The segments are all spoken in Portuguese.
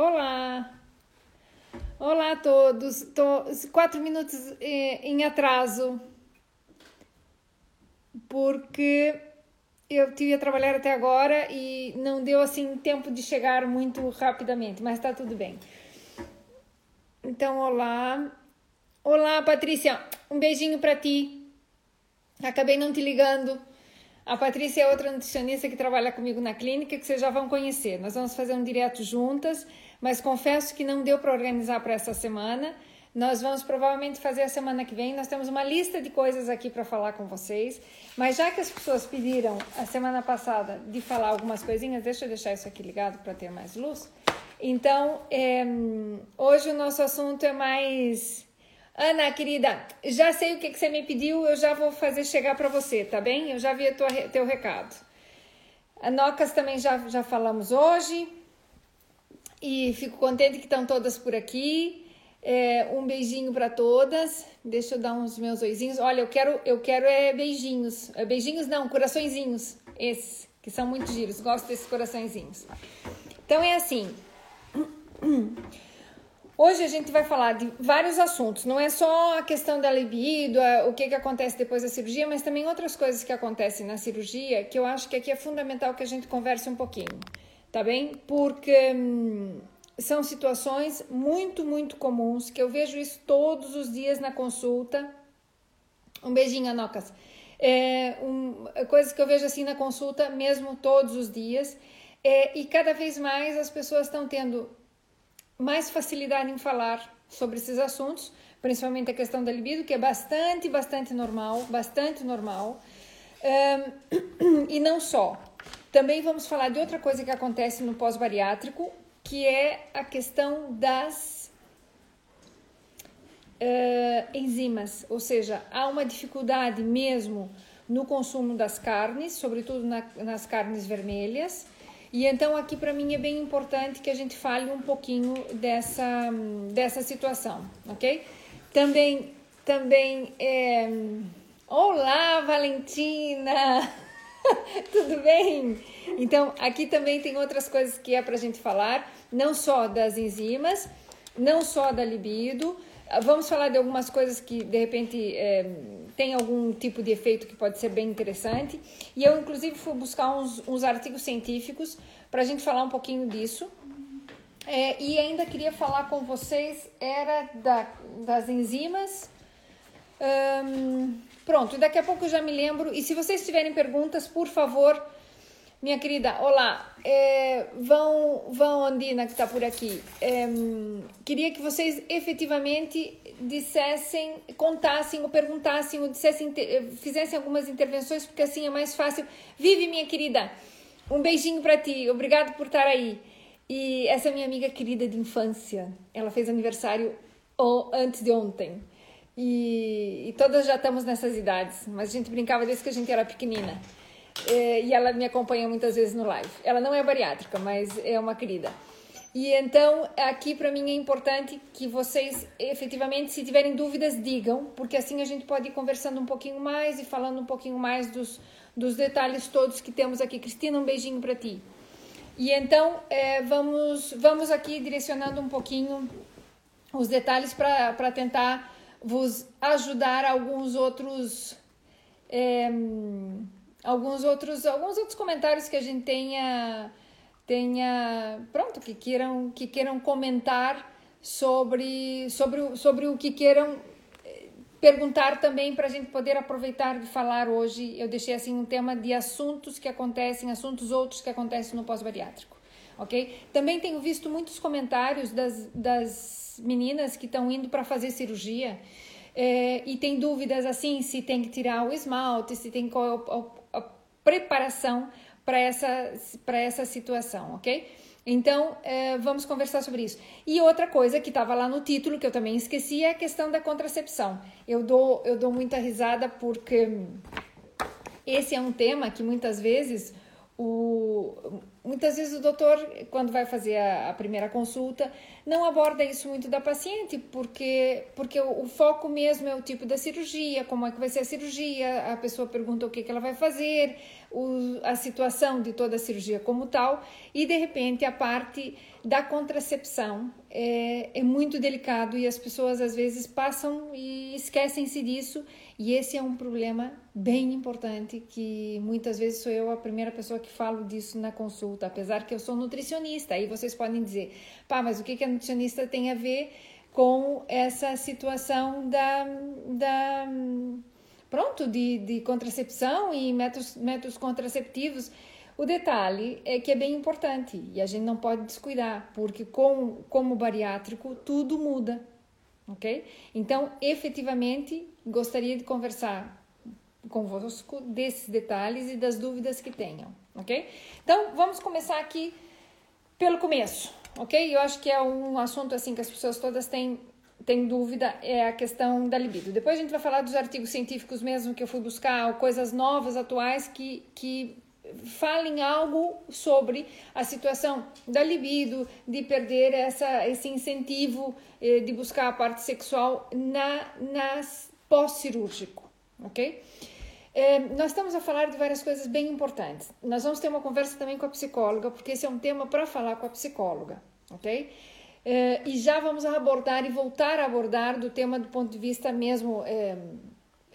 Olá! Olá a todos! Estou quatro minutos eh, em atraso porque eu tive a trabalhar até agora e não deu assim tempo de chegar muito rapidamente, mas está tudo bem. Então, olá. Olá, Patrícia. Um beijinho para ti. Acabei não te ligando. A Patrícia é outra nutricionista que trabalha comigo na clínica que vocês já vão conhecer. Nós vamos fazer um direto juntas, mas confesso que não deu para organizar para essa semana. Nós vamos provavelmente fazer a semana que vem. Nós temos uma lista de coisas aqui para falar com vocês. Mas já que as pessoas pediram a semana passada de falar algumas coisinhas, deixa eu deixar isso aqui ligado para ter mais luz. Então, é, hoje o nosso assunto é mais. Ana, querida, já sei o que, que você me pediu, eu já vou fazer chegar para você, tá bem? Eu já vi o teu recado. A Nocas também já, já falamos hoje. E fico contente que estão todas por aqui. É, um beijinho para todas. Deixa eu dar uns meus oizinhos. Olha, eu quero, eu quero é beijinhos. É, beijinhos não, coraçõezinhos. Esses, que são muito giros. Gosto desses coraçõezinhos. Então é assim. Hoje a gente vai falar de vários assuntos. Não é só a questão da libido, o que, que acontece depois da cirurgia, mas também outras coisas que acontecem na cirurgia que eu acho que aqui é fundamental que a gente converse um pouquinho. Tá bem? Porque. Hum, são situações muito, muito comuns, que eu vejo isso todos os dias na consulta. Um beijinho, Anocas. É, um, coisas que eu vejo assim na consulta mesmo todos os dias. É, e cada vez mais as pessoas estão tendo mais facilidade em falar sobre esses assuntos, principalmente a questão da libido, que é bastante, bastante normal, bastante normal. Um, e não só. Também vamos falar de outra coisa que acontece no pós-bariátrico, que é a questão das uh, enzimas, ou seja, há uma dificuldade mesmo no consumo das carnes, sobretudo na, nas carnes vermelhas. E então aqui para mim é bem importante que a gente fale um pouquinho dessa, dessa situação, ok? Também, também, é... olá Valentina! Tudo bem? Então, aqui também tem outras coisas que é para a gente falar, não só das enzimas, não só da libido. Vamos falar de algumas coisas que de repente é, tem algum tipo de efeito que pode ser bem interessante. E eu, inclusive, fui buscar uns, uns artigos científicos para a gente falar um pouquinho disso. É, e ainda queria falar com vocês era da, das enzimas. Um, Pronto, daqui a pouco eu já me lembro. E se vocês tiverem perguntas, por favor, minha querida, olá, é, vão, vão Andina que está por aqui. É, queria que vocês efetivamente dissessem, contassem ou perguntassem ou dissessem, fizessem algumas intervenções, porque assim é mais fácil. Vive, minha querida, um beijinho para ti, obrigado por estar aí. E essa é minha amiga querida de infância, ela fez aniversário antes de ontem. E, e, todas já estamos nessas idades, mas a gente brincava desde que a gente era pequenina. É, e ela me acompanha muitas vezes no live. Ela não é bariátrica, mas é uma querida. E então, aqui para mim é importante que vocês, efetivamente, se tiverem dúvidas, digam, porque assim a gente pode ir conversando um pouquinho mais e falando um pouquinho mais dos, dos detalhes todos que temos aqui. Cristina, um beijinho para ti. E então, é, vamos, vamos aqui direcionando um pouquinho os detalhes para tentar vos ajudar alguns outros é, alguns outros alguns outros comentários que a gente tenha tenha pronto que queiram que queiram comentar sobre sobre sobre o que queiram eh, perguntar também para a gente poder aproveitar de falar hoje. Eu deixei assim um tema de assuntos que acontecem, assuntos outros que acontecem no pós-bariátrico, ok? Também tenho visto muitos comentários das, das meninas que estão indo para fazer cirurgia é, e tem dúvidas assim se tem que tirar o esmalte, se tem qual a, a preparação para essa, para essa situação, ok? Então, é, vamos conversar sobre isso. E outra coisa que estava lá no título, que eu também esqueci, é a questão da contracepção. Eu dou, eu dou muita risada porque esse é um tema que muitas vezes o, muitas vezes o doutor, quando vai fazer a, a, primeira consulta, não aborda isso muito da paciente, porque, porque o, o, foco mesmo é o tipo da cirurgia, como é que vai ser a cirurgia, a pessoa pergunta o que, que ela vai fazer, o, a situação de toda a cirurgia como tal, e de repente a parte da contracepção é, é muito delicado e as pessoas às vezes passam e esquecem-se disso e esse é um problema bem importante que muitas vezes sou eu a primeira pessoa que falo disso na consulta, apesar que eu sou nutricionista. Aí vocês podem dizer, pá, mas o que, que a nutricionista tem a ver com essa situação da, da pronto, de, de contracepção e métodos, métodos contraceptivos? O detalhe é que é bem importante e a gente não pode descuidar, porque com, como bariátrico tudo muda ok? Então, efetivamente, gostaria de conversar convosco desses detalhes e das dúvidas que tenham, ok? Então, vamos começar aqui pelo começo, ok? Eu acho que é um assunto assim que as pessoas todas têm tem dúvida é a questão da libido. Depois a gente vai falar dos artigos científicos mesmo que eu fui buscar, coisas novas, atuais que, que falem algo sobre a situação da libido, de perder essa, esse incentivo eh, de buscar a parte sexual na, nas pós-cirúrgico, ok? Eh, nós estamos a falar de várias coisas bem importantes. Nós vamos ter uma conversa também com a psicóloga, porque esse é um tema para falar com a psicóloga, ok? Eh, e já vamos abordar e voltar a abordar do tema do ponto de vista mesmo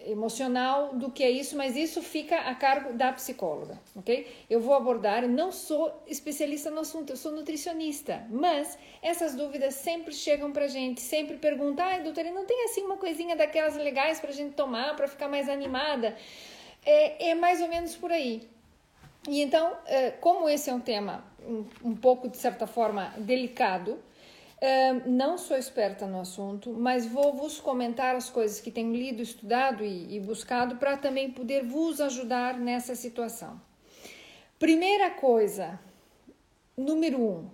emocional do que é isso, mas isso fica a cargo da psicóloga, ok? Eu vou abordar, não sou especialista no assunto, eu sou nutricionista, mas essas dúvidas sempre chegam pra gente, sempre perguntam, ai doutora, não tem assim uma coisinha daquelas legais pra gente tomar, pra ficar mais animada? É, é mais ou menos por aí. E então, eh, como esse é um tema um, um pouco, de certa forma, delicado, não sou experta no assunto, mas vou vos comentar as coisas que tenho lido, estudado e, e buscado para também poder vos ajudar nessa situação. Primeira coisa, número um,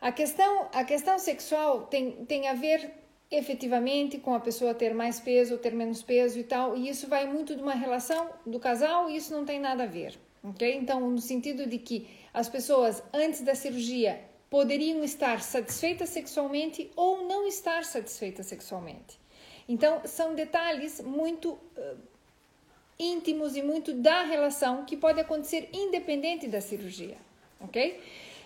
a questão, a questão sexual tem, tem a ver efetivamente com a pessoa ter mais peso ou ter menos peso e tal, e isso vai muito de uma relação do casal e isso não tem nada a ver, ok? Então, no sentido de que as pessoas antes da cirurgia poderiam estar satisfeitas sexualmente ou não estar satisfeitas sexualmente. Então, são detalhes muito uh, íntimos e muito da relação que pode acontecer independente da cirurgia, ok?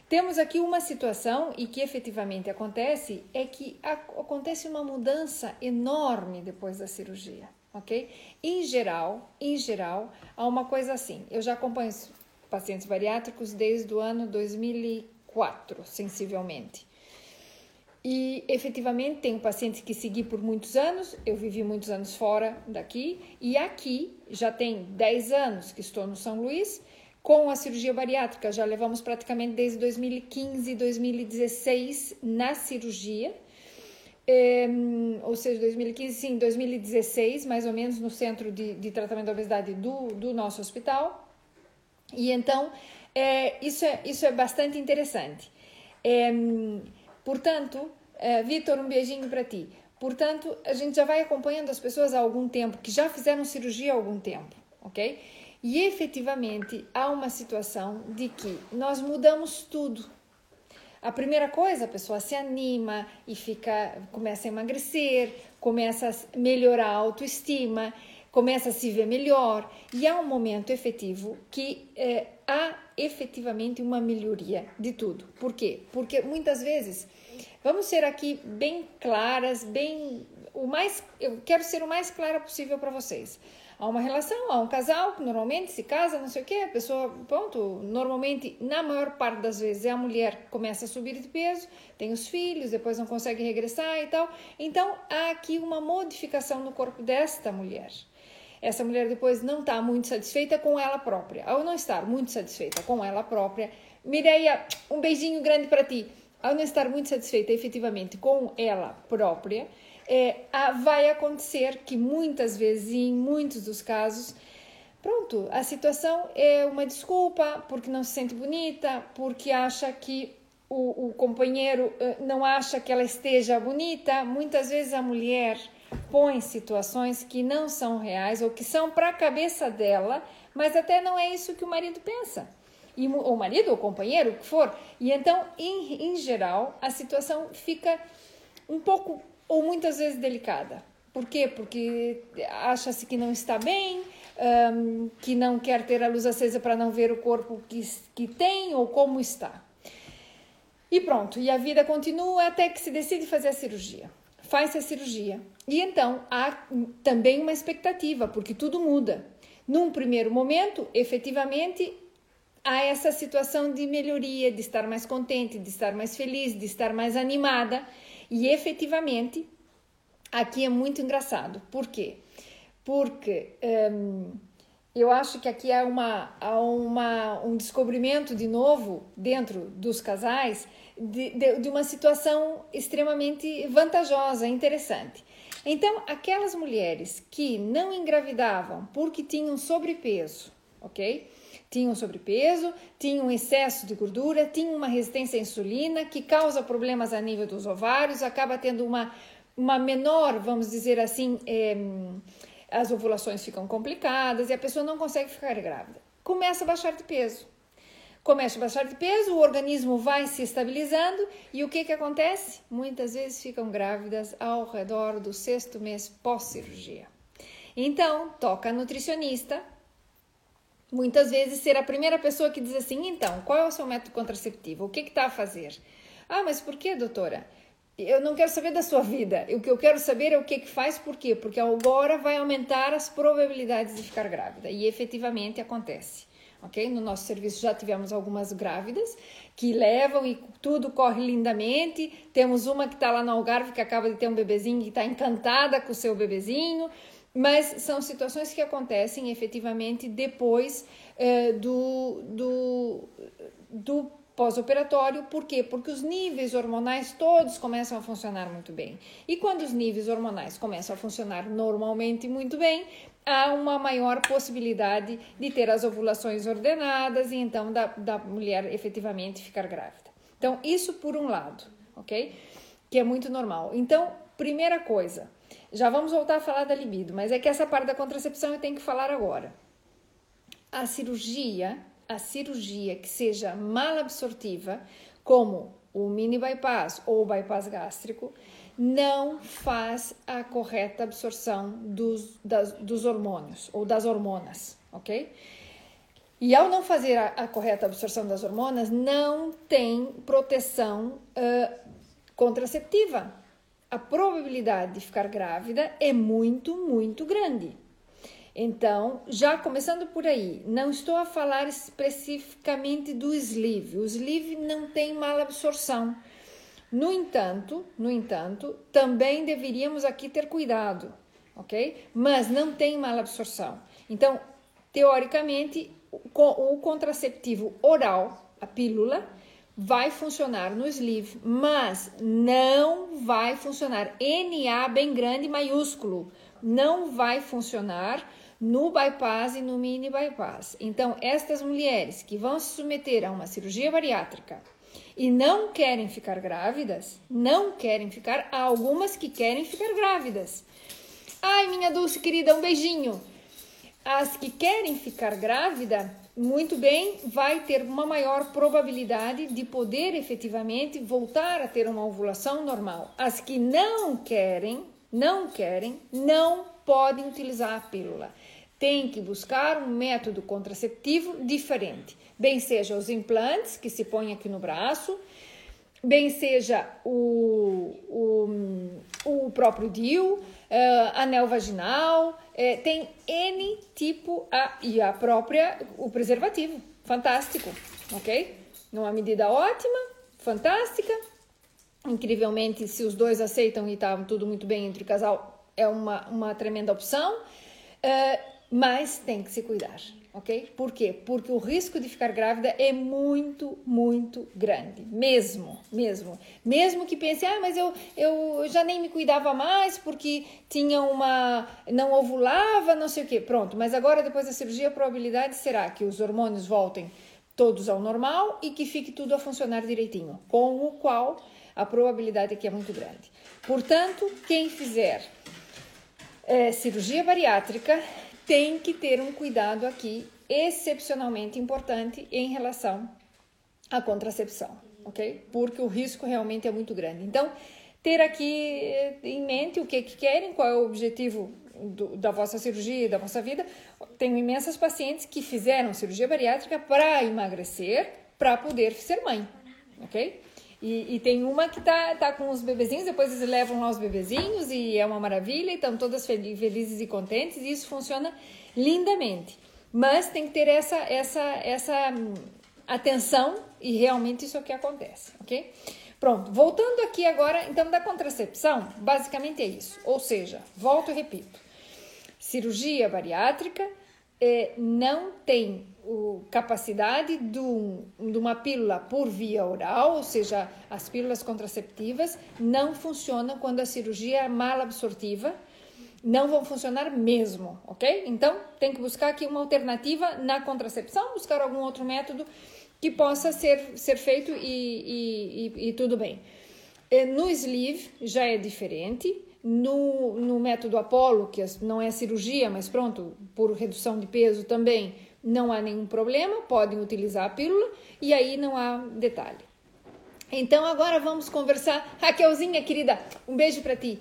Temos aqui uma situação e que efetivamente acontece é que acontece uma mudança enorme depois da cirurgia, ok? Em geral, em geral, há uma coisa assim. Eu já acompanho pacientes bariátricos desde o ano 2015 quatro, sensivelmente. E efetivamente tenho pacientes que segui por muitos anos, eu vivi muitos anos fora daqui, e aqui já tem 10 anos que estou no São Luís, com a cirurgia bariátrica, já levamos praticamente desde 2015, 2016 na cirurgia, é, ou seja, 2015, sim, 2016, mais ou menos, no centro de, de tratamento da obesidade do, do nosso hospital. E então, é, isso, é, isso é bastante interessante. É, portanto, é, Vitor, um beijinho para ti. Portanto, a gente já vai acompanhando as pessoas há algum tempo, que já fizeram cirurgia há algum tempo, ok? E efetivamente há uma situação de que nós mudamos tudo. A primeira coisa, a pessoa se anima e fica, começa a emagrecer, começa a melhorar a autoestima, começa a se ver melhor e há um momento efetivo que é, há efetivamente uma melhoria de tudo. Por quê? Porque muitas vezes, vamos ser aqui bem claras, bem o mais eu quero ser o mais clara possível para vocês. Há uma relação, há um casal que normalmente se casa, não sei o que, a pessoa, pronto, normalmente, na maior parte das vezes, é a mulher que começa a subir de peso, tem os filhos, depois não consegue regressar e tal. Então, há aqui uma modificação no corpo desta mulher essa mulher depois não está muito satisfeita com ela própria. Ao não estar muito satisfeita com ela própria, Mireia, um beijinho grande para ti. Ao não estar muito satisfeita efetivamente com ela própria, é, vai acontecer que muitas vezes, em muitos dos casos, pronto, a situação é uma desculpa porque não se sente bonita, porque acha que o, o companheiro uh, não acha que ela esteja bonita. Muitas vezes a mulher põe situações que não são reais ou que são para a cabeça dela, mas até não é isso que o marido pensa. e, ou marido, ou companheiro, o que for. E então, em, em geral, a situação fica um pouco ou muitas vezes delicada. Por quê? Porque acha-se que não está bem, um, que não quer ter a luz acesa para não ver o corpo que, que tem ou como está. E pronto, e a vida continua até que se decide fazer a cirurgia. Faz-se a cirurgia. E então há também uma expectativa, porque tudo muda. Num primeiro momento, efetivamente, há essa situação de melhoria, de estar mais contente, de estar mais feliz, de estar mais animada. E efetivamente, aqui é muito engraçado. Por quê? Porque hum, eu acho que aqui há, uma, há uma, um descobrimento de novo dentro dos casais de, de, de uma situação extremamente vantajosa, interessante. Então, aquelas mulheres que não engravidavam porque tinham sobrepeso, ok? Tinham sobrepeso, tinham excesso de gordura, tinham uma resistência à insulina que causa problemas a nível dos ovários, acaba tendo uma, uma menor, vamos dizer assim, é, as ovulações ficam complicadas e a pessoa não consegue ficar grávida. Começa a baixar de peso. Começa a baixar de peso, o organismo vai se estabilizando e o que, que acontece? Muitas vezes ficam grávidas ao redor do sexto mês pós-cirurgia. Então, toca a nutricionista. Muitas vezes ser a primeira pessoa que diz assim: então, qual é o seu método contraceptivo? O que está a fazer? Ah, mas por que, doutora? Eu não quero saber da sua vida. O que eu quero saber é o que, que faz, por quê? Porque agora vai aumentar as probabilidades de ficar grávida. E efetivamente acontece ok? No nosso serviço já tivemos algumas grávidas que levam e tudo corre lindamente. Temos uma que está lá no Algarve que acaba de ter um bebezinho e está encantada com o seu bebezinho. Mas são situações que acontecem efetivamente depois eh, do, do, do pós-operatório, por quê? Porque os níveis hormonais todos começam a funcionar muito bem. E quando os níveis hormonais começam a funcionar normalmente muito bem, há uma maior possibilidade de ter as ovulações ordenadas e então da, da mulher efetivamente ficar grávida. Então, isso por um lado, ok? Que é muito normal. Então, primeira coisa, já vamos voltar a falar da libido, mas é que essa parte da contracepção eu tenho que falar agora. A cirurgia, a cirurgia que seja mal absortiva, como o mini bypass ou o bypass gástrico, não faz a correta absorção dos, das, dos hormônios ou das hormonas, ok? E ao não fazer a, a correta absorção das hormonas, não tem proteção uh, contraceptiva. A probabilidade de ficar grávida é muito, muito grande. Então, já começando por aí, não estou a falar especificamente do sleeve. O sleeve não tem mala absorção no entanto, no entanto, também deveríamos aqui ter cuidado, ok? Mas não tem malabsorção. Então, teoricamente, o contraceptivo oral, a pílula, vai funcionar no sleeve, mas não vai funcionar NA bem grande maiúsculo, não vai funcionar no bypass e no mini bypass. Então, estas mulheres que vão se submeter a uma cirurgia bariátrica e não querem ficar grávidas, não querem ficar, há algumas que querem ficar grávidas. Ai, minha Dulce querida, um beijinho. As que querem ficar grávida, muito bem, vai ter uma maior probabilidade de poder efetivamente voltar a ter uma ovulação normal. As que não querem, não querem, não podem utilizar a pílula tem que buscar um método contraceptivo diferente. Bem seja os implantes que se põem aqui no braço, bem seja o, o, o próprio DIU, uh, anel vaginal, uh, tem N tipo a, e a própria, o preservativo. Fantástico, ok? Numa medida ótima, fantástica. Incrivelmente, se os dois aceitam e está tudo muito bem entre o casal, é uma, uma tremenda opção. Uh, mas tem que se cuidar, ok? Por quê? Porque o risco de ficar grávida é muito, muito grande, mesmo, mesmo. Mesmo que pense, ah, mas eu, eu já nem me cuidava mais porque tinha uma. não ovulava, não sei o quê. Pronto, mas agora depois da cirurgia a probabilidade será que os hormônios voltem todos ao normal e que fique tudo a funcionar direitinho, com o qual a probabilidade aqui é muito grande. Portanto, quem fizer é, cirurgia bariátrica tem que ter um cuidado aqui excepcionalmente importante em relação à contracepção, ok? Porque o risco realmente é muito grande. Então, ter aqui em mente o que, que querem, qual é o objetivo do, da vossa cirurgia, da vossa vida. Tenho imensas pacientes que fizeram cirurgia bariátrica para emagrecer, para poder ser mãe, ok? E, e, tem uma que tá, tá com os bebezinhos, depois eles levam lá os bebezinhos e é uma maravilha, e estão todas felizes e contentes, e isso funciona lindamente. Mas tem que ter essa, essa, essa hum, atenção e realmente isso é o que acontece, ok? Pronto, voltando aqui agora, então, da contracepção, basicamente é isso. Ou seja, volto e repito: cirurgia bariátrica é, não tem o, capacidade de, um, de uma pílula por via oral, ou seja, as pílulas contraceptivas não funcionam quando a cirurgia é mal absortiva, não vão funcionar mesmo, ok? Então, tem que buscar aqui uma alternativa na contracepção, buscar algum outro método que possa ser, ser feito e, e, e, e tudo bem. É, no sleeve já é diferente. No, no método Apollo, que não é cirurgia, mas pronto, por redução de peso também não há nenhum problema, podem utilizar a pílula e aí não há detalhe. Então agora vamos conversar. Raquelzinha, querida, um beijo para ti.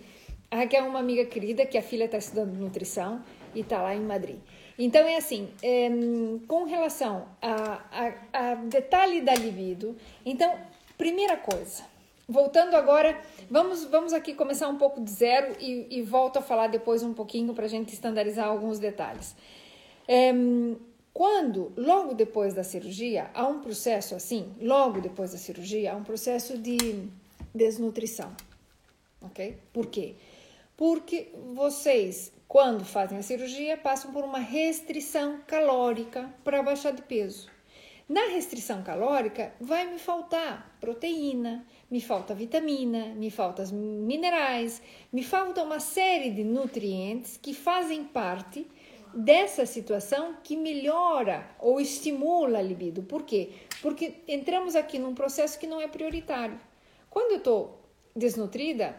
A Raquel é uma amiga querida que a filha está estudando nutrição e está lá em Madrid. Então é assim, é, com relação a, a, a detalhe da libido, então, primeira coisa, voltando agora, vamos, vamos aqui começar um pouco de zero e, e volto a falar depois um pouquinho para a gente estandarizar alguns detalhes. É, quando, logo depois da cirurgia, há um processo assim, logo depois da cirurgia, há um processo de desnutrição. Ok? Por quê? Porque vocês quando fazem a cirurgia, passam por uma restrição calórica para baixar de peso. Na restrição calórica, vai me faltar proteína, me falta vitamina, me faltam minerais, me falta uma série de nutrientes que fazem parte dessa situação que melhora ou estimula a libido. Por quê? Porque entramos aqui num processo que não é prioritário. Quando eu estou desnutrida,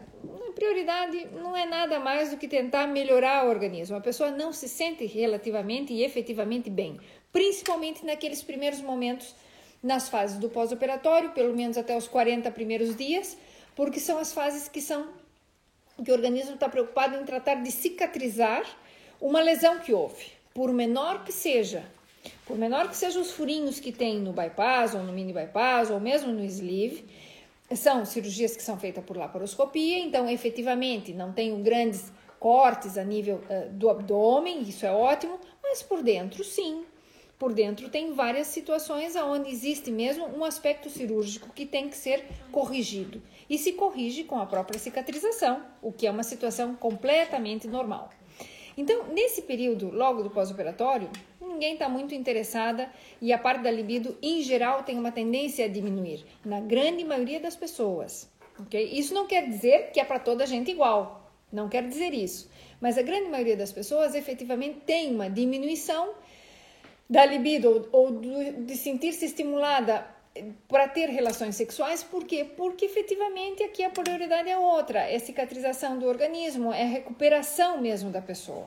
a prioridade não é nada mais do que tentar melhorar o organismo. A pessoa não se sente relativamente e efetivamente bem, principalmente naqueles primeiros momentos nas fases do pós-operatório, pelo menos até os 40 primeiros dias, porque são as fases que são que o organismo está preocupado em tratar de cicatrizar uma lesão que houve, por menor que seja. Por menor que sejam os furinhos que tem no bypass ou no mini bypass ou mesmo no sleeve, são cirurgias que são feitas por laparoscopia, então efetivamente não tenho grandes cortes a nível uh, do abdômen, isso é ótimo, mas por dentro sim. Por dentro tem várias situações onde existe mesmo um aspecto cirúrgico que tem que ser corrigido. E se corrige com a própria cicatrização, o que é uma situação completamente normal. Então, nesse período, logo do pós-operatório, ninguém está muito interessada e a parte da libido, em geral, tem uma tendência a diminuir, na grande maioria das pessoas. Okay? Isso não quer dizer que é para toda a gente igual, não quer dizer isso. Mas a grande maioria das pessoas efetivamente tem uma diminuição da libido ou, ou de sentir-se estimulada para ter relações sexuais, por quê? Porque efetivamente aqui a prioridade é outra, é cicatrização do organismo, é recuperação mesmo da pessoa.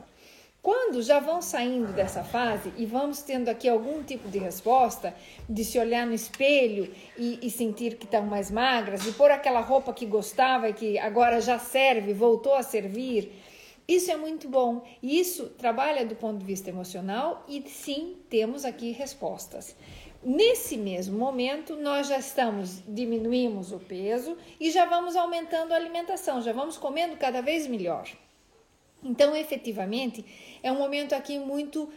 Quando já vão saindo dessa fase e vamos tendo aqui algum tipo de resposta, de se olhar no espelho e, e sentir que estão mais magras, e pôr aquela roupa que gostava e que agora já serve, voltou a servir, isso é muito bom. Isso trabalha do ponto de vista emocional e sim temos aqui respostas. Nesse mesmo momento, nós já estamos, diminuímos o peso e já vamos aumentando a alimentação, já vamos comendo cada vez melhor. Então, efetivamente, é um momento aqui muito uh,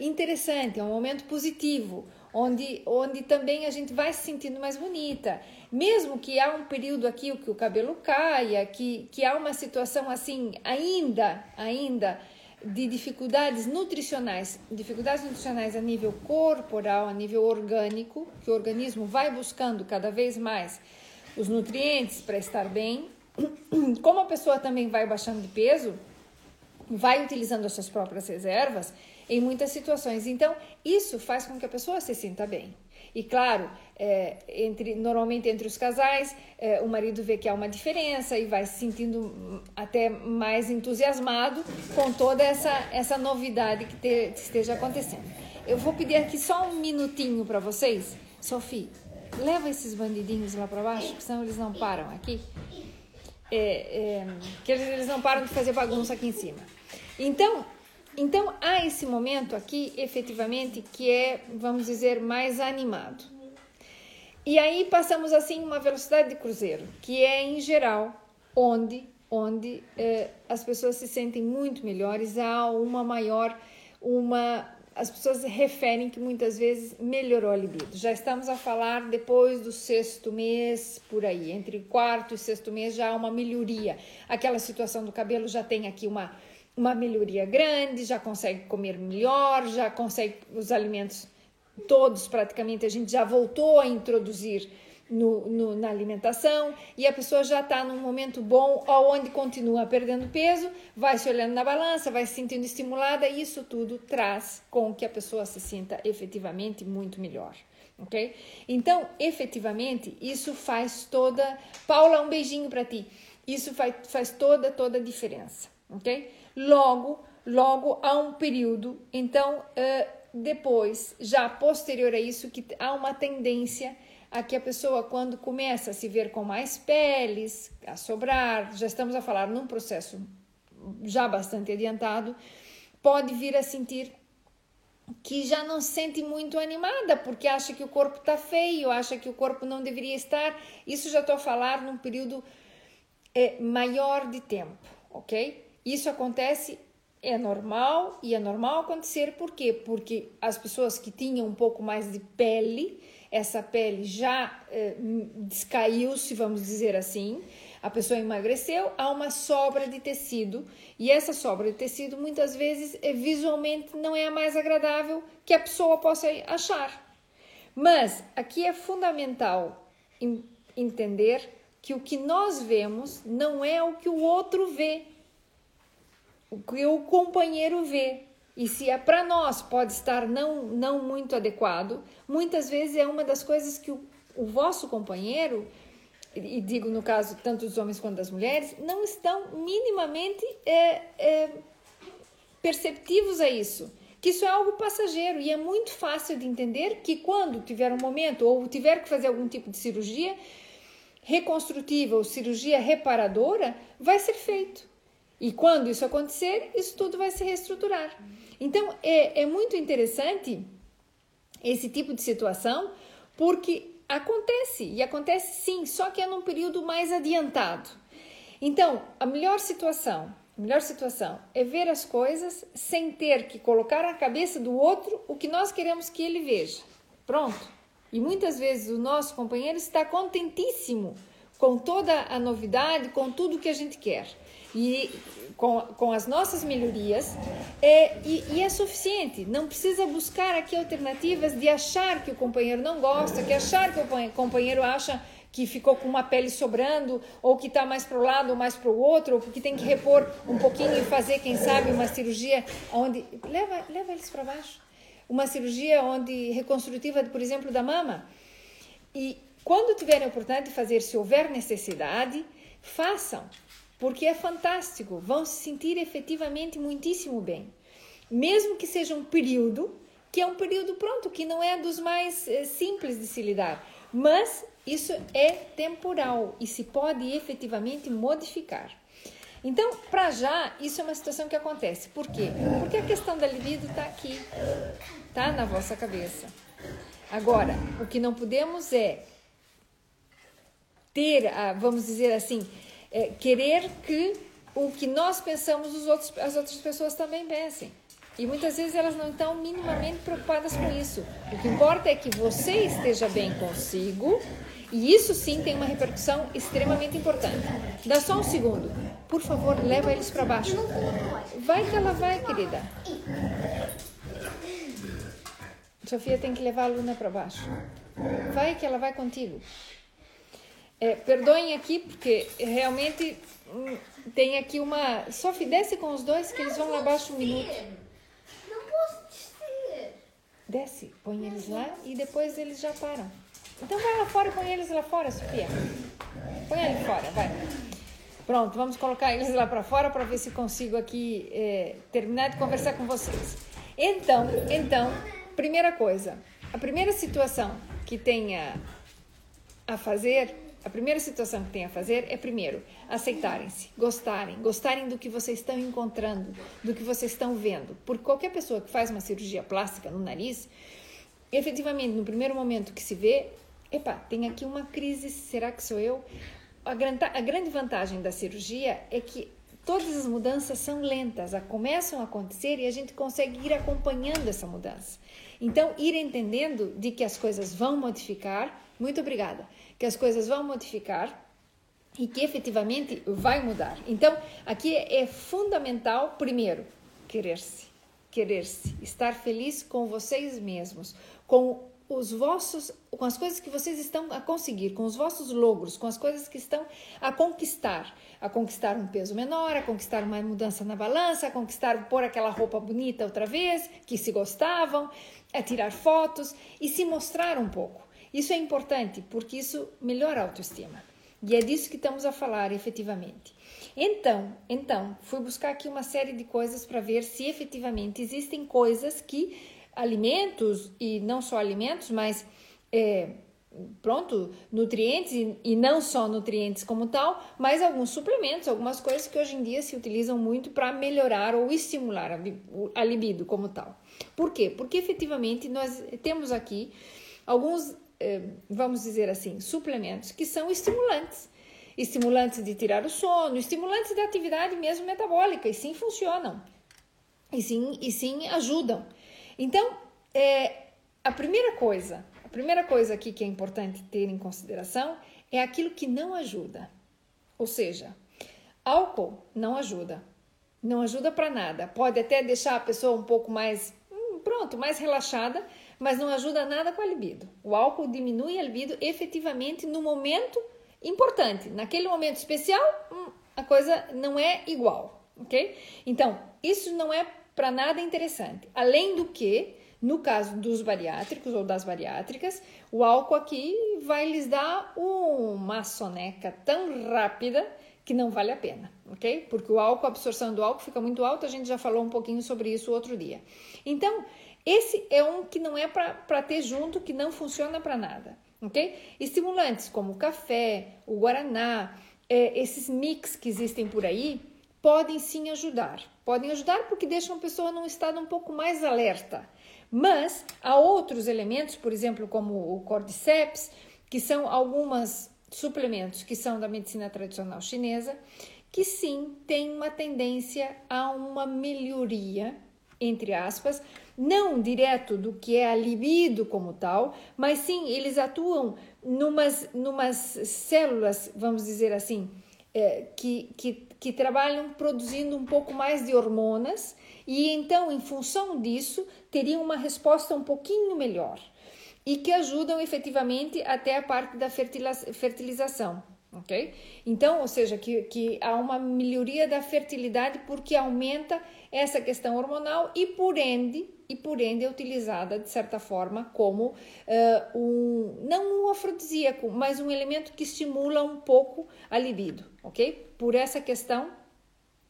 interessante, é um momento positivo, onde, onde também a gente vai se sentindo mais bonita. Mesmo que há um período aqui que o cabelo caia, que, que há uma situação assim, ainda, ainda de dificuldades nutricionais, dificuldades nutricionais a nível corporal, a nível orgânico, que o organismo vai buscando cada vez mais os nutrientes para estar bem. Como a pessoa também vai baixando de peso, vai utilizando as suas próprias reservas em muitas situações. Então, isso faz com que a pessoa se sinta bem. E claro, é, entre, normalmente entre os casais, é, o marido vê que há uma diferença e vai se sentindo até mais entusiasmado com toda essa, essa novidade que, te, que esteja acontecendo. Eu vou pedir aqui só um minutinho para vocês. Sofia, leva esses bandidinhos lá para baixo, senão eles não param aqui. É, é, que eles, eles não param de fazer bagunça aqui em cima. Então, então há esse momento aqui, efetivamente, que é, vamos dizer, mais animado. E aí passamos assim uma velocidade de cruzeiro, que é em geral onde onde eh, as pessoas se sentem muito melhores, há uma maior uma as pessoas referem que muitas vezes melhorou a libido. Já estamos a falar depois do sexto mês, por aí, entre quarto e sexto mês já há uma melhoria. Aquela situação do cabelo já tem aqui uma, uma melhoria grande, já consegue comer melhor, já consegue os alimentos todos praticamente a gente já voltou a introduzir no, no, na alimentação e a pessoa já está num momento bom onde continua perdendo peso, vai se olhando na balança, vai se sentindo estimulada e isso tudo traz com que a pessoa se sinta efetivamente muito melhor. Ok? Então, efetivamente, isso faz toda. Paula, um beijinho para ti. Isso faz, faz toda, toda a diferença. Ok? Logo, logo há um período, então. Uh, depois, já posterior a isso, que há uma tendência a que a pessoa, quando começa a se ver com mais peles, a sobrar, já estamos a falar num processo já bastante adiantado, pode vir a sentir que já não se sente muito animada, porque acha que o corpo está feio, acha que o corpo não deveria estar. Isso já estou a falar num período é, maior de tempo, ok? Isso acontece é normal e é normal acontecer por quê? Porque as pessoas que tinham um pouco mais de pele, essa pele já eh, descaiu-se, vamos dizer assim, a pessoa emagreceu, há uma sobra de tecido e essa sobra de tecido muitas vezes é, visualmente não é a mais agradável que a pessoa possa achar. Mas aqui é fundamental entender que o que nós vemos não é o que o outro vê o que o companheiro vê. E se é para nós pode estar não, não muito adequado, muitas vezes é uma das coisas que o, o vosso companheiro, e digo no caso tanto dos homens quanto das mulheres, não estão minimamente é, é, perceptivos a isso. Que isso é algo passageiro e é muito fácil de entender que quando tiver um momento ou tiver que fazer algum tipo de cirurgia reconstrutiva ou cirurgia reparadora, vai ser feito. E quando isso acontecer, isso tudo vai se reestruturar. Então, é, é muito interessante esse tipo de situação, porque acontece, e acontece sim, só que é num período mais adiantado. Então, a melhor situação, a melhor situação é ver as coisas sem ter que colocar na cabeça do outro o que nós queremos que ele veja. Pronto. E muitas vezes o nosso companheiro está contentíssimo com toda a novidade, com tudo que a gente quer e com, com as nossas melhorias é, e, e, é suficiente. Não precisa buscar aqui alternativas de achar que o companheiro não gosta, que achar que o companheiro acha que ficou com uma pele sobrando, ou que está mais para o lado ou mais para o outro, ou que tem que repor um pouquinho e fazer, quem sabe, uma cirurgia onde. Leva, leva eles para baixo. Uma cirurgia onde reconstrutiva, por exemplo, da mama. E quando tiverem oportunidade de fazer, se houver necessidade, façam porque é fantástico, vão se sentir efetivamente muitíssimo bem. Mesmo que seja um período, que é um período pronto, que não é dos mais é, simples de se lidar, mas isso é temporal e se pode efetivamente modificar. Então, para já, isso é uma situação que acontece. Por quê? Porque a questão da libido está aqui, está na vossa cabeça. Agora, o que não podemos é ter, vamos dizer assim, é, querer que o que nós pensamos os outros, as outras pessoas também pensem. E muitas vezes elas não estão minimamente preocupadas com isso. O que importa é que você esteja bem consigo, e isso sim tem uma repercussão extremamente importante. Dá só um segundo. Por favor, leva eles para baixo. Vai que ela vai, querida. Sofia tem que levar a Luna para baixo. Vai que ela vai contigo. É, perdoem aqui, porque realmente hum, tem aqui uma. Sophie, desce com os dois que eles vão lá abaixo um minuto. Não posso descer. Desce, põe eles lá e depois eles já param. Então vai lá fora e põe eles lá fora, Sofia. Põe ali fora, vai. Pronto, vamos colocar eles lá para fora para ver se consigo aqui é, terminar de conversar com vocês. Então, então, primeira coisa, a primeira situação que tenha a fazer, a primeira situação que tem a fazer é primeiro aceitarem-se, gostarem, gostarem do que vocês estão encontrando, do que vocês estão vendo. Porque qualquer pessoa que faz uma cirurgia plástica no nariz, efetivamente no primeiro momento que se vê, epa, tem aqui uma crise, será que sou eu? A, a grande vantagem da cirurgia é que todas as mudanças são lentas, começam a acontecer e a gente consegue ir acompanhando essa mudança. Então, ir entendendo de que as coisas vão modificar, muito obrigada, que as coisas vão modificar e que efetivamente vai mudar. Então, aqui é fundamental, primeiro, querer-se, querer-se, estar feliz com vocês mesmos, com os vossos, com as coisas que vocês estão a conseguir, com os vossos logros, com as coisas que estão a conquistar, a conquistar um peso menor, a conquistar uma mudança na balança, a conquistar pôr aquela roupa bonita outra vez, que se gostavam, a tirar fotos e se mostrar um pouco. Isso é importante porque isso melhora a autoestima. E é disso que estamos a falar efetivamente. Então, então, fui buscar aqui uma série de coisas para ver se efetivamente existem coisas que alimentos e não só alimentos, mas é, pronto, nutrientes e, não só nutrientes como tal, mas alguns suplementos, algumas coisas que hoje em dia se utilizam muito para melhorar ou estimular a, a, libido como tal. Por quê? Porque efetivamente nós temos aqui alguns, vamos dizer assim, suplementos que são estimulantes. Estimulantes de tirar o sono, estimulantes da atividade mesmo metabólica, e sim funcionam. E sim, e sim ajudam. Então, é, a primeira coisa, a primeira coisa aqui que é importante ter em consideração é aquilo que não ajuda. Ou seja, álcool não ajuda. Não ajuda para nada. Pode até deixar a pessoa um pouco mais, hum, pronto, mais relaxada, mas não ajuda nada com a libido. O álcool diminui a libido efetivamente no momento importante. Naquele momento especial, hum, a coisa não é igual, ok? Então, isso não é para nada interessante. Além do que, no caso dos bariátricos ou das bariátricas, o álcool aqui vai lhes dar uma soneca tão rápida que não vale a pena, ok? Porque o álcool, a absorção do álcool fica muito alta, a gente já falou um pouquinho sobre isso outro dia. Então, esse é um que não é para ter junto, que não funciona para nada, ok? Estimulantes como o café, o guaraná, é, esses mix que existem por aí, podem sim ajudar. Podem ajudar porque deixam a pessoa num estado um pouco mais alerta. Mas há outros elementos, por exemplo, como o cordyceps, que são alguns suplementos que são da medicina tradicional chinesa, que sim tem uma tendência a uma melhoria, entre aspas, não direto do que é a libido como tal, mas sim eles atuam numas, numas células, vamos dizer assim, é, que, que, que trabalham produzindo um pouco mais de hormonas e então, em função disso, teriam uma resposta um pouquinho melhor e que ajudam efetivamente até a parte da fertilização, ok? Então, ou seja, que, que há uma melhoria da fertilidade porque aumenta essa questão hormonal e por ende e por ende é utilizada de certa forma como uh, um não um afrodisíaco, mas um elemento que estimula um pouco a libido, ok? Por essa questão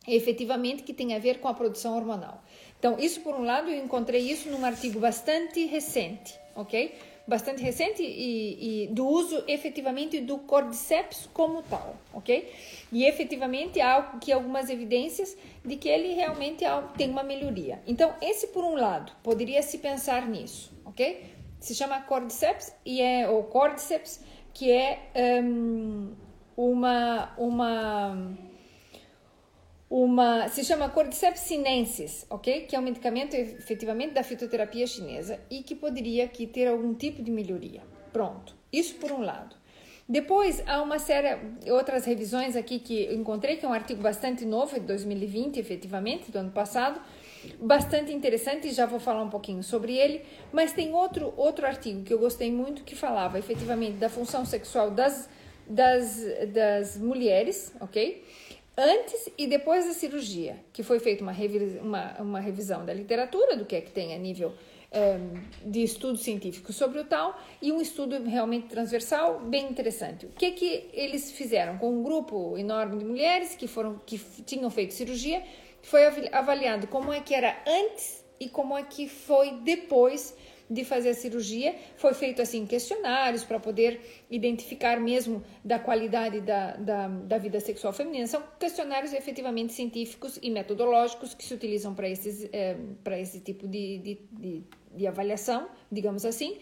efetivamente que tem a ver com a produção hormonal. Então, isso por um lado, eu encontrei isso num artigo bastante recente, ok? Bastante recente e, e do uso efetivamente do cordyceps como tal, ok? E efetivamente há aqui algumas evidências de que ele realmente tem uma melhoria. Então, esse por um lado, poderia se pensar nisso, ok? Se chama cordyceps e é o cordyceps que é um, uma uma uma se chama Cordyceps sinensis, ok? Que é um medicamento efetivamente da fitoterapia chinesa e que poderia aqui ter algum tipo de melhoria. Pronto, isso por um lado. Depois há uma série outras revisões aqui que encontrei que é um artigo bastante novo, de 2020, efetivamente, do ano passado, bastante interessante, já vou falar um pouquinho sobre ele, mas tem outro outro artigo que eu gostei muito que falava efetivamente da função sexual das das, das mulheres, ok? Antes e depois da cirurgia, que foi feita uma, uma, uma revisão da literatura, do que é que tem a nível um, de estudos científicos sobre o tal e um estudo realmente transversal bem interessante. O que que eles fizeram com um grupo enorme de mulheres que foram que tinham feito cirurgia, foi avaliado como é que era antes e como é que foi depois de fazer a cirurgia. Foi feito assim questionários para poder identificar mesmo da qualidade da, da, da, vida sexual feminina. São questionários efetivamente científicos e metodológicos que se utilizam para é, para esse tipo de, de, de, de avaliação, digamos assim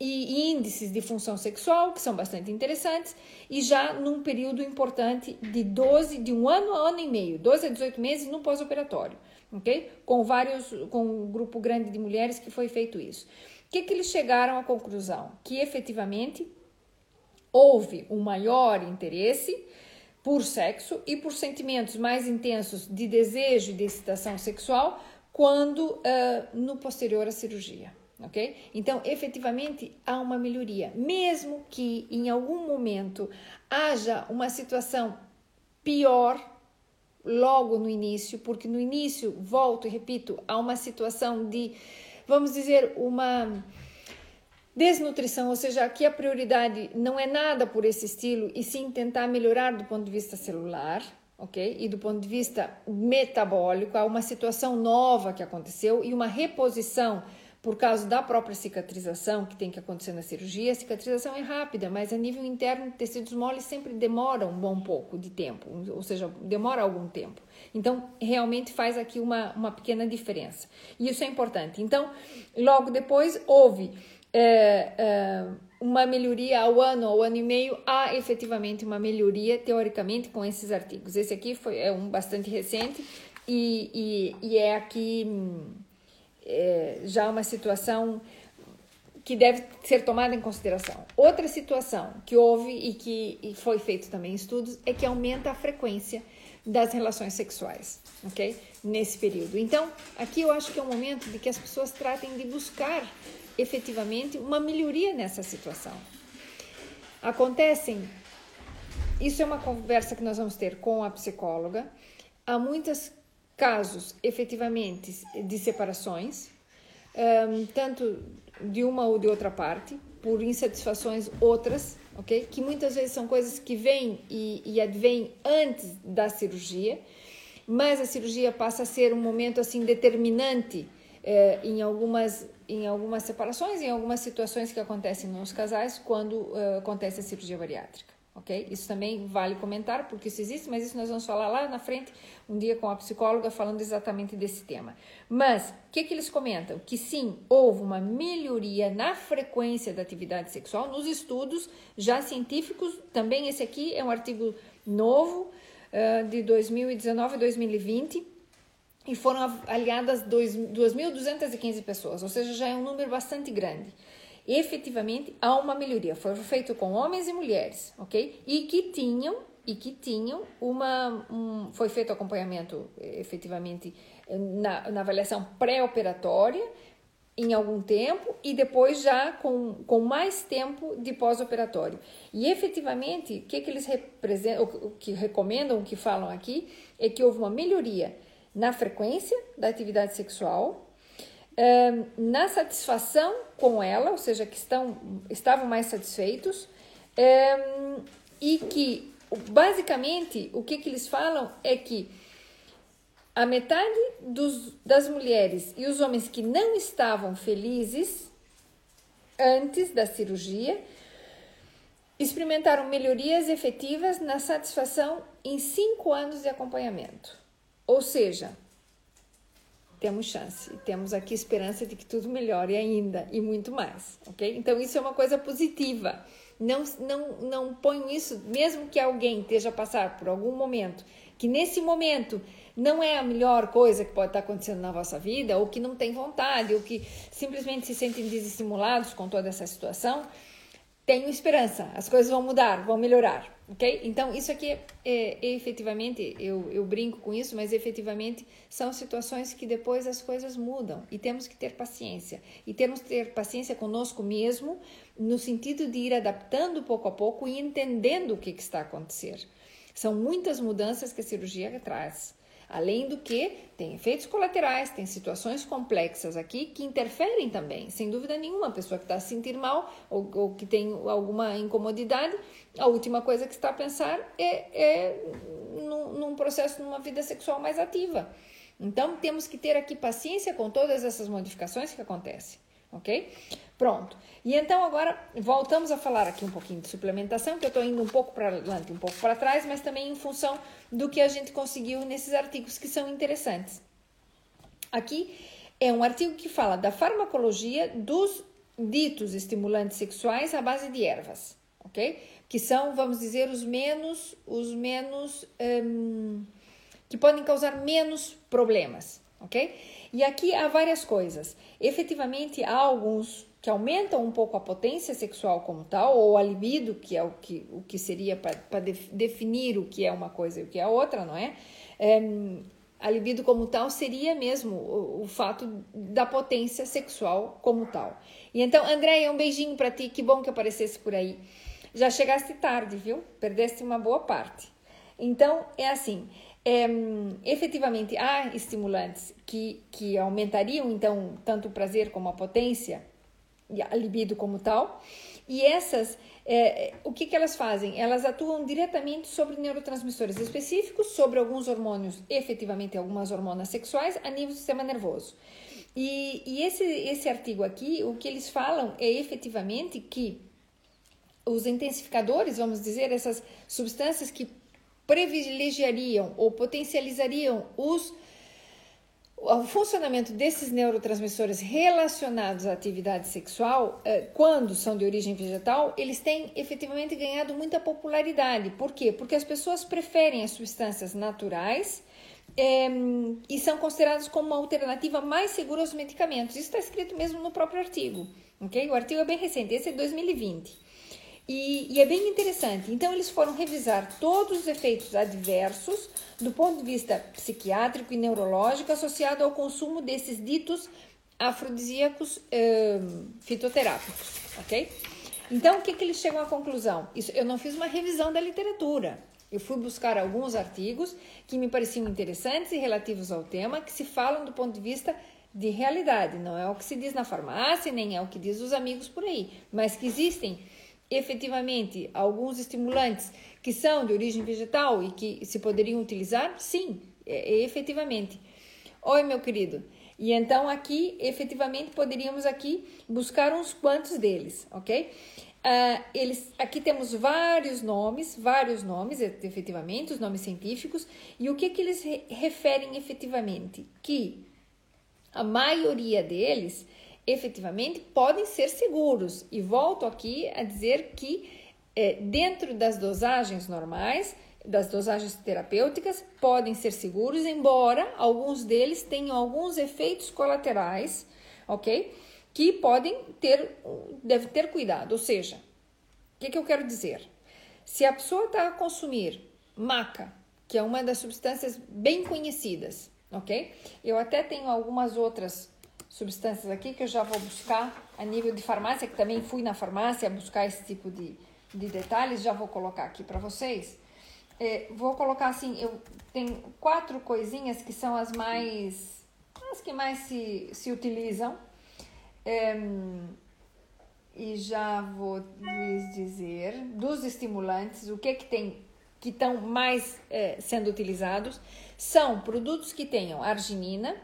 e índices de função sexual, que são bastante interessantes, e já num período importante de 12, de um ano a ano e meio, 12 a 18 meses no pós-operatório ok? Com vários, com um grupo grande de mulheres que foi feito isso. O que, que eles chegaram à conclusão? Que efetivamente houve um maior interesse por sexo e por sentimentos mais intensos de desejo e de excitação sexual quando uh, no posterior à cirurgia. Ok? Então, efetivamente, há uma melhoria, mesmo que em algum momento haja uma situação pior logo no início, porque no início, volto e repito, há uma situação de, vamos dizer, uma desnutrição, ou seja, aqui a prioridade não é nada por esse estilo, e sim tentar melhorar do ponto de vista celular, ok? E do ponto de vista metabólico, há uma situação nova que aconteceu e uma reposição por causa da própria cicatrização que tem que acontecer na cirurgia, a cicatrização é rápida, mas a nível interno, tecidos moles sempre demoram um bom pouco de tempo, ou seja, demora algum tempo. Então, realmente faz aqui uma, uma pequena diferença. E isso é importante. Então, logo depois, houve é, é, uma melhoria ao ano, ao ano e meio, há efetivamente uma melhoria, teoricamente, com esses artigos. Esse aqui foi, é um bastante recente e, e, e é aqui é, já uma situação que deve ser tomada em consideração. Outra situação que houve e que e foi feito também estudos é que aumenta a frequência das relações sexuais, ok? Nesse período. Então, aqui eu acho que é o momento de que as pessoas tratem de buscar efetivamente uma melhoria nessa situação. Acontecem, isso é uma conversa que nós vamos ter com a psicóloga. Há muitas casos efetivamente de separações, um, tanto de uma ou de outra parte, por insatisfações outras, ok? Que muitas vezes são coisas que vêm e, e advêm antes da cirurgia, mas a cirurgia passa a ser um momento assim determinante eh, em algumas em algumas separações, em algumas situações que acontecem nos casais quando uh, acontece a cirurgia bariátrica ok? Isso também vale comentar, porque isso existe, mas isso nós vamos falar lá na frente, um dia com a psicóloga, falando exatamente desse tema. Mas, o que, que eles comentam? Que sim, houve uma melhoria na frequência da atividade sexual nos estudos já científicos, também esse aqui é um artigo novo, uh, de 2019 e 2020, e foram aliadas 2.215 pessoas, ou seja, já é um número bastante grande efetivamente há uma melhoria. Foi feito com homens e mulheres, ok? E que tinham e que tinham uma um, foi feito acompanhamento efetivamente na, na avaliação pré-operatória em algum tempo e depois já com, com mais tempo de pós-operatório. E efetivamente, o que, que eles representam, o que recomendam, o que falam aqui, é que houve uma melhoria na frequência da atividade sexual, na satisfação com ela, ou seja, que estão, estavam mais satisfeitos, um, e que basicamente o que, que eles falam é que a metade dos, das mulheres e os homens que não estavam felizes antes da cirurgia experimentaram melhorias efetivas na satisfação em cinco anos de acompanhamento. Ou seja, temos chance, temos aqui esperança de que tudo melhore ainda e muito mais, ok? Então isso é uma coisa positiva. Não, não, não ponho isso, mesmo que alguém esteja a passar por algum momento, que nesse momento não é a melhor coisa que pode estar acontecendo na vossa vida, ou que não tem vontade, ou que simplesmente se sentem desestimulados com toda essa situação, tenho esperança, as coisas vão mudar, vão melhorar, ok? Então, isso aqui é, é, é, efetivamente, eu, eu brinco com isso, mas efetivamente são situações que depois as coisas mudam e temos que ter paciência. E temos que ter paciência conosco mesmo, no sentido de ir adaptando pouco a pouco e entendendo o que, que está a acontecer. São muitas mudanças que a cirurgia traz. Além do que, tem efeitos colaterais, tem situações complexas aqui que interferem também. Sem dúvida nenhuma, a pessoa que está se sentir mal ou, ou, que tem alguma incomodidade, a última coisa que está a pensar é, é num, num processo, numa vida sexual mais ativa. Então, temos que ter aqui paciência com todas essas modificações que acontecem, ok? Pronto. E então agora voltamos a falar aqui um pouquinho de suplementação, que eu estou indo um pouco para adelante, um pouco para trás, mas também em função do que a gente conseguiu nesses artigos que são interessantes. Aqui é um artigo que fala da farmacologia dos ditos estimulantes sexuais à base de ervas, ok? Que são, vamos dizer, os menos, os menos, um, que podem causar menos problemas, ok? E aqui há várias coisas. Efetivamente, há alguns que aumentam um pouco a potência sexual como tal, ou a libido, que é o que, o que seria para definir o que é uma coisa e o que é outra, não é? é a libido como tal seria mesmo o, o, fato da potência sexual como tal. E então, Andréia, um beijinho para ti, que bom que aparecesse por aí. Já chegaste tarde, viu? Perdeste uma boa parte. Então, é assim, efetivamente há estimulantes que, que aumentariam então tanto o prazer como a potência a libido como tal. E essas, é, o que, que elas fazem? Elas atuam diretamente sobre neurotransmissores específicos, sobre alguns hormônios, efetivamente algumas hormonas sexuais, a nível do sistema nervoso. E, e esse, esse artigo aqui, o que eles falam é efetivamente que os intensificadores, vamos dizer, essas substâncias que privilegiariam ou potencializariam os o funcionamento desses neurotransmissores relacionados à atividade sexual, eh, quando são de origem vegetal, eles têm efetivamente ganhado muita popularidade. Por quê? Porque as pessoas preferem as substâncias naturais é, e são consideradas como uma alternativa mais segura aos medicamentos. Isso está escrito mesmo no próprio artigo. Okay? O artigo é bem recente, esse é 2020. E, e, é bem interessante. Então, eles foram revisar todos os efeitos adversos do ponto de vista psiquiátrico e neurológico associado ao consumo desses ditos afrodisíacos eh, fitoterápicos, ok? Então, o que, que eles chegam à conclusão? Isso, eu não fiz uma revisão da literatura. Eu fui buscar alguns artigos que me pareciam interessantes e relativos ao tema, que se falam do ponto de vista de realidade. Não é o que se diz na farmácia, nem é o que diz os amigos por aí, mas que existem efetivamente alguns estimulantes que são de origem vegetal e que se poderiam utilizar? Sim, é, é, efetivamente. Oi, meu querido. E então aqui, efetivamente, poderíamos aqui buscar uns quantos deles, ok? Uh, eles, aqui temos vários nomes, vários nomes, efetivamente, os nomes científicos, e o que, que eles re referem efetivamente? Que a maioria deles efetivamente podem ser seguros. E volto aqui a dizer que é, dentro das dosagens normais, das dosagens terapêuticas, podem ser seguros, embora alguns deles tenham alguns efeitos colaterais, ok? Que podem ter, deve ter cuidado. Ou seja, o que, que eu quero dizer? Se a pessoa está a consumir maca, que é uma das substâncias bem conhecidas, ok? Eu até tenho algumas outras substâncias aqui que eu já vou buscar a nível de farmácia, que também fui na farmácia buscar esse tipo de, de detalhes, já vou colocar aqui para vocês. É, vou colocar assim, eu tenho quatro coisinhas que são as mais, as que mais se, se utilizam. É, e já vou lhes dizer dos estimulantes, o que que tem que estão mais é, sendo utilizados são produtos que tenham arginina,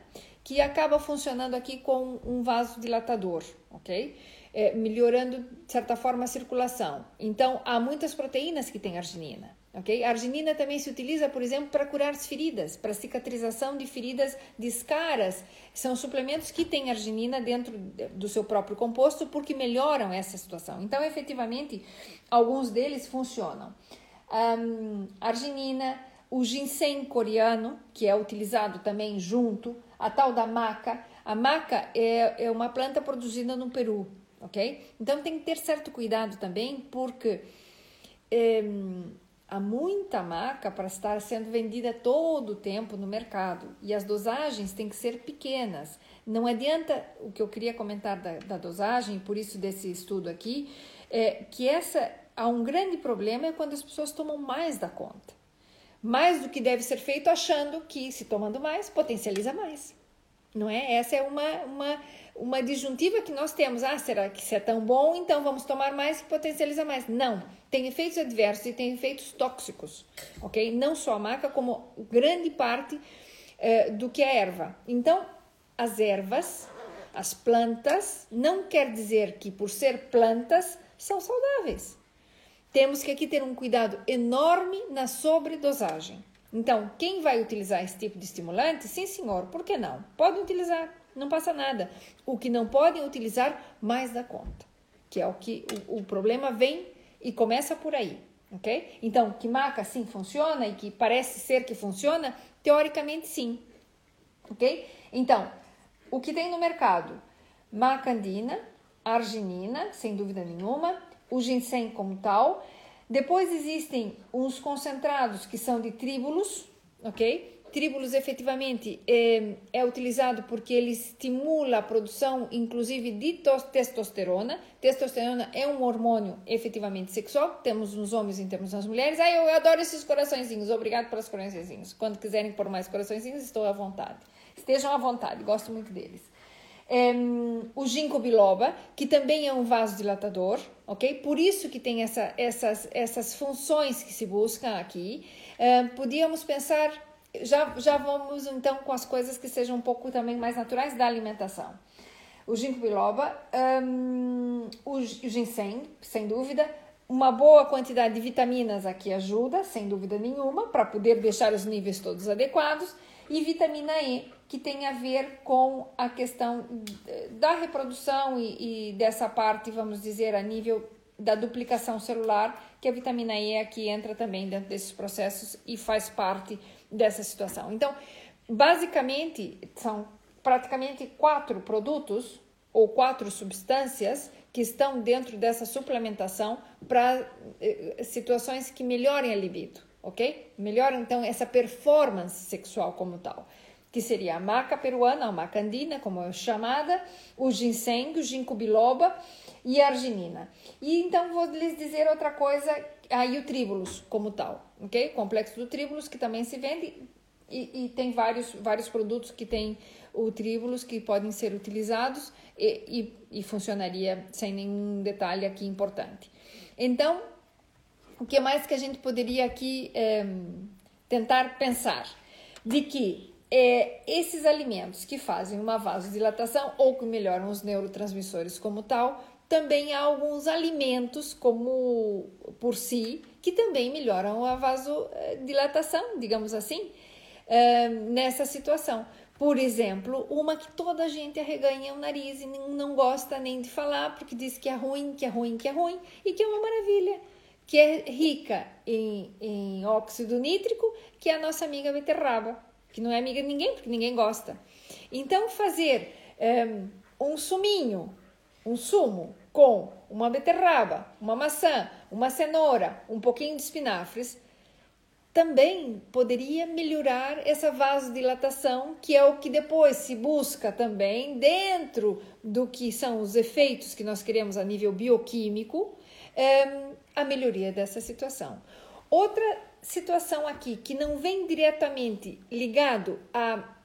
que acaba funcionando aqui com um vasodilatador, ok? É, melhorando, de certa forma, a circulação. Então, há muitas proteínas que têm arginina, ok? A arginina também se utiliza, por exemplo, para curar as feridas, para cicatrização de feridas de escaras. São suplementos que têm arginina dentro do seu próprio composto porque melhoram essa situação. Então, efetivamente, alguns deles funcionam. Um, arginina, o ginseng coreano, que é utilizado também junto, a tal da maca. A maca é, é uma planta produzida no Peru, ok? Então tem que ter certo cuidado também, porque é, há muita maca para estar sendo vendida todo o tempo no mercado e as dosagens têm que ser pequenas. Não adianta, o que eu queria comentar da, da dosagem, por isso desse estudo aqui, é que essa há um grande problema é quando as pessoas tomam mais da conta. Mais do que deve ser feito, achando que se tomando mais, potencializa mais. Não é? Essa é uma, uma, uma disjuntiva que nós temos. Ah, será que isso é tão bom? Então vamos tomar mais que potencializa mais. Não. Tem efeitos adversos e tem efeitos tóxicos, ok? Não só a maca, como grande parte eh, do que é erva. Então, as ervas, as plantas, não quer dizer que por ser plantas são saudáveis. Temos que aqui ter um cuidado enorme na sobredosagem. Então, quem vai utilizar esse tipo de estimulante? Sim, senhor, por que não? Podem utilizar, não passa nada. O que não podem utilizar mais da conta, que é o que o, o problema vem e começa por aí, ok? Então, que maca sim funciona e que parece ser que funciona, teoricamente sim, ok? Então, o que tem no mercado? Macandina, arginina, sem dúvida nenhuma, o ginseng como tal, depois existem uns concentrados que são de tríbulos, ok? Tríbulos efetivamente é, é, utilizado porque ele estimula a produção, inclusive, de testosterona. Testosterona é um hormônio efetivamente sexual, temos nos homens e temos nas mulheres. Ah, eu adoro esses coraçõezinhos, obrigado pelos coraçõezinhos. Quando quiserem pôr mais coraçõezinhos, estou à vontade. Estejam à vontade, gosto muito deles o ginkgo biloba, que também é um vasodilatador, ok? Por isso que tem essa, essas, essas funções que se buscam aqui. podíamos pensar, já, já vamos então com as coisas que sejam um pouco também mais naturais da alimentação. O ginkgo biloba, um, o ginseng, sem dúvida, uma boa quantidade de vitaminas aqui ajuda, sem dúvida nenhuma, para poder deixar os níveis todos adequados, e vitamina E, que tem a ver com a questão da reprodução e, e, dessa parte, vamos dizer, a nível da duplicação celular, que a vitamina E aqui entra também dentro desses processos e faz parte dessa situação. Então, basicamente, são praticamente quatro produtos ou quatro substâncias que estão dentro dessa suplementação para eh, situações que melhorem a libido, ok? Melhoram então essa performance sexual como tal que seria a maca peruana, a maca andina, como é chamada, o ginseng, o ginkgo biloba e a arginina. E então vou lhes dizer outra coisa, aí o tríbulos como tal, ok? Complexo do tríbulos que também se vende e, e tem vários, vários produtos que tem o tríbulos que podem ser utilizados e, e, e funcionaria sem nenhum detalhe aqui importante. Então, o que mais que a gente poderia aqui é, tentar pensar? De que é, esses alimentos que fazem uma vasodilatação ou que melhoram os neurotransmissores como tal, também há alguns alimentos como por si que também melhoram a vasodilatação, digamos assim, é, nessa situação. Por exemplo, uma que toda a gente arreganha o nariz e não gosta nem de falar porque diz que é ruim, que é ruim, que é ruim e que é uma maravilha, que é rica em, em óxido nítrico, que é a nossa amiga beterraba que não é amiga de ninguém, porque ninguém gosta. Então, fazer um, ehm, um suminho, um sumo com uma beterraba, uma maçã, uma cenoura, um pouquinho de espinafres, também poderia melhorar essa vasodilatação, que é o que depois se busca também dentro do que são os efeitos que nós queremos a nível bioquímico, ehm, a melhoria dessa situação. Outra situação aqui que não vem diretamente ligado a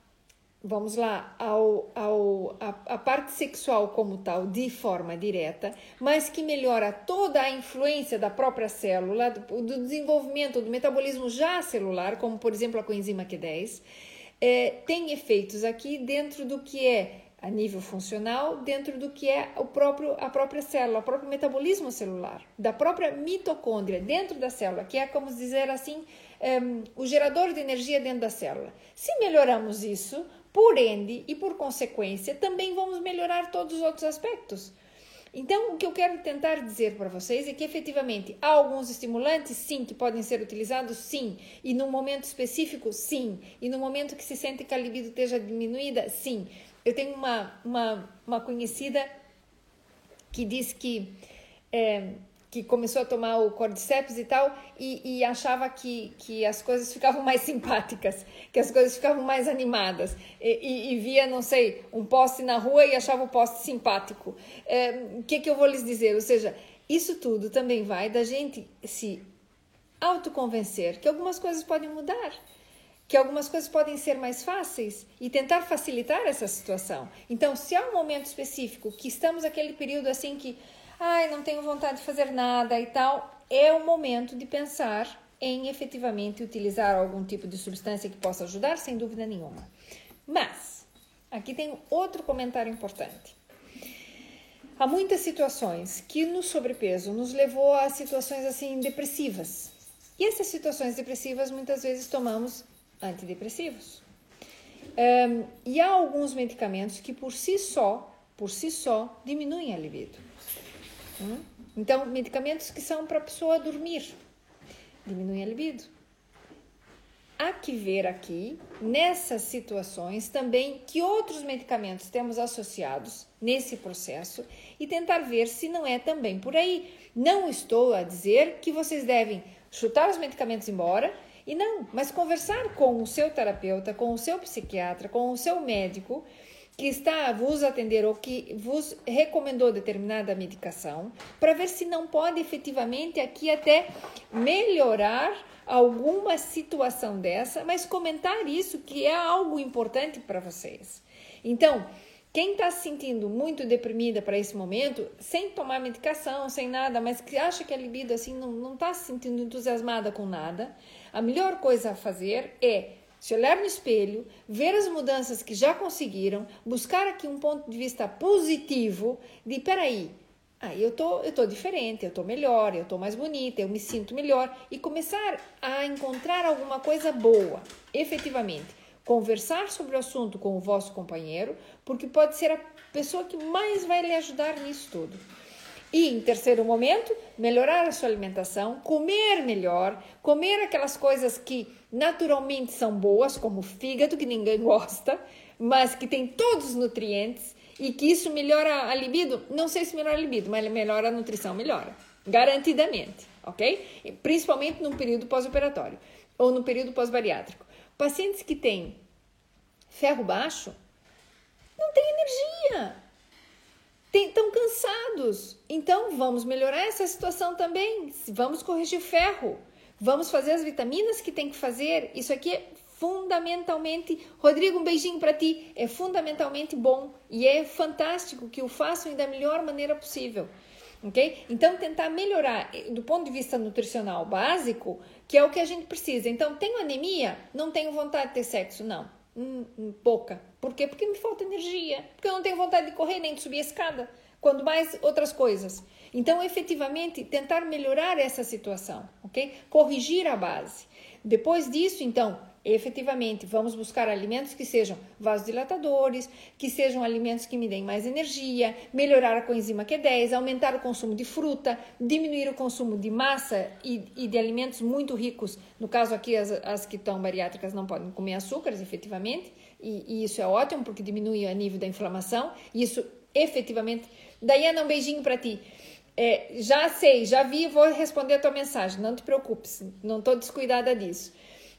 vamos lá, ao, ao, a, a, parte sexual como tal, de forma direta, mas que melhora toda a influência da própria célula, do, do desenvolvimento do metabolismo já celular, como por exemplo a coenzima Q10, é, tem efeitos aqui dentro do que é a nível funcional dentro do que é o próprio, a própria célula, o próprio metabolismo celular, da própria mitocôndria dentro da célula, que é como dizer assim, um, o gerador de energia dentro da célula. Se melhoramos isso, por ende e por consequência, também vamos melhorar todos os outros aspectos. Então, o que eu quero tentar dizer para vocês é que efetivamente há alguns estimulantes, sim, que podem ser utilizados, sim, e num momento específico, sim, e no momento que se sente que a libido esteja diminuída, sim, eu tenho uma, uma, uma conhecida que diz que, é, que começou a tomar o cordyceps e tal e, e, achava que, que as coisas ficavam mais simpáticas, que as coisas ficavam mais animadas e, e, e via, não sei, um poste na rua e achava o poste simpático. É, o que, que eu vou lhes dizer? Ou seja, isso tudo também vai da gente se autoconvencer que algumas coisas podem mudar, que algumas coisas podem ser mais fáceis e tentar facilitar essa situação. Então, se há um momento específico que estamos naquele período assim que, ai, não tenho vontade de fazer nada e tal, é o momento de pensar em efetivamente utilizar algum tipo de substância que possa ajudar, sem dúvida nenhuma. Mas, aqui tem outro comentário importante. Há muitas situações que no sobrepeso nos levou a situações assim depressivas. E essas situações depressivas muitas vezes tomamos antidepressivos. Um, e há alguns medicamentos que por si só, por si só, diminuem a libido. Hum? Então, medicamentos que são para a pessoa dormir, diminuem a libido. Há que ver aqui, nessas situações, também que outros medicamentos temos associados nesse processo e tentar ver se não é também por aí. Não estou a dizer que vocês devem chutar os medicamentos embora e não, mas conversar com o seu terapeuta, com o seu psiquiatra, com o seu médico que está a vos atender ou que vos recomendou determinada medicação, para ver se não pode efetivamente aqui até melhorar alguma situação dessa, mas comentar isso que é algo importante para vocês. Então, quem está se sentindo muito deprimida para esse momento, sem tomar medicação, sem nada, mas que acha que a libido assim não está se sentindo entusiasmada com nada, a melhor coisa a fazer é se olhar no espelho, ver as mudanças que já conseguiram, buscar aqui um ponto de vista positivo de peraí, ah, eu tô, eu tô diferente, eu tô melhor, eu tô mais bonita, eu me sinto melhor e começar a encontrar alguma coisa boa, efetivamente. Conversar sobre o assunto com o vosso companheiro, porque pode ser a pessoa que mais vai lhe ajudar nisso tudo. E em terceiro momento, melhorar a sua alimentação, comer melhor, comer aquelas coisas que naturalmente são boas, como fígado, que ninguém gosta, mas que tem todos os nutrientes e que isso melhora a libido. Não sei se melhora a libido, mas melhora a nutrição, melhora. Garantidamente, ok? Principalmente no período pós-operatório ou no período pós-bariátrico. Pacientes que têm ferro baixo não têm energia estão cansados. Então, vamos melhorar essa situação também. Vamos corrigir o ferro. Vamos fazer as vitaminas que tem que fazer. Isso aqui é fundamentalmente. Rodrigo, um beijinho para ti. É fundamentalmente bom e é fantástico que o façam da melhor maneira possível. Ok? Então, tentar melhorar eh, do ponto de vista nutricional básico, que é o que a gente precisa. Então, tenho anemia? Não tenho vontade de ter sexo? Não. Hum, hum, pouca. Por quê? Porque me falta energia. Porque eu não tenho vontade de correr nem de subir a escada. Quando mais outras coisas. Então, efetivamente, tentar melhorar essa situação, ok? Corrigir a base. Depois disso, então, efetivamente, vamos buscar alimentos que sejam vasodilatadores, que sejam alimentos que me deem mais energia, melhorar a coenzima Q10, aumentar o consumo de fruta, diminuir o consumo de massa e, e de alimentos muito ricos. No caso aqui, as, as que estão bariátricas não podem comer açúcares, efetivamente, e, e isso é ótimo porque diminui o nível da inflamação. Isso efetivamente. Daiana, um beijinho para ti. É, já sei, já vi, vou responder a tua mensagem. Não te preocupes, não estou descuidada disso.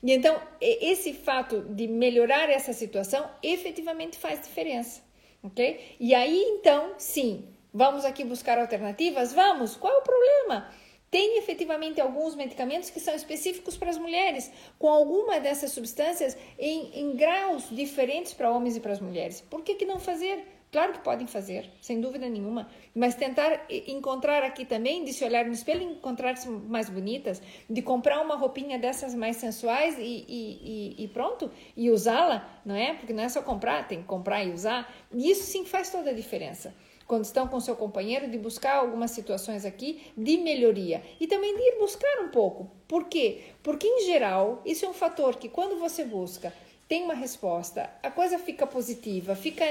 E então, esse fato de melhorar essa situação efetivamente faz diferença, ok? E aí, então, sim, vamos aqui buscar alternativas? Vamos! Qual é o problema? Tem efetivamente alguns medicamentos que são específicos para as mulheres, com alguma dessas substâncias em, em graus diferentes para homens e para as mulheres. Por que, que não fazer? Claro que podem fazer, sem dúvida nenhuma, mas tentar encontrar aqui também, de se olhar no espelho e encontrar-se mais bonitas, de comprar uma roupinha dessas mais sensuais e, e, e, e pronto, e usá-la, não é? Porque não é só comprar, tem que comprar e usar. E isso sim faz toda a diferença quando estão com seu companheiro, de buscar algumas situações aqui de melhoria e também de ir buscar um pouco. Por quê? Porque, em geral, isso é um fator que, quando você busca, tem uma resposta, a coisa fica positiva, fica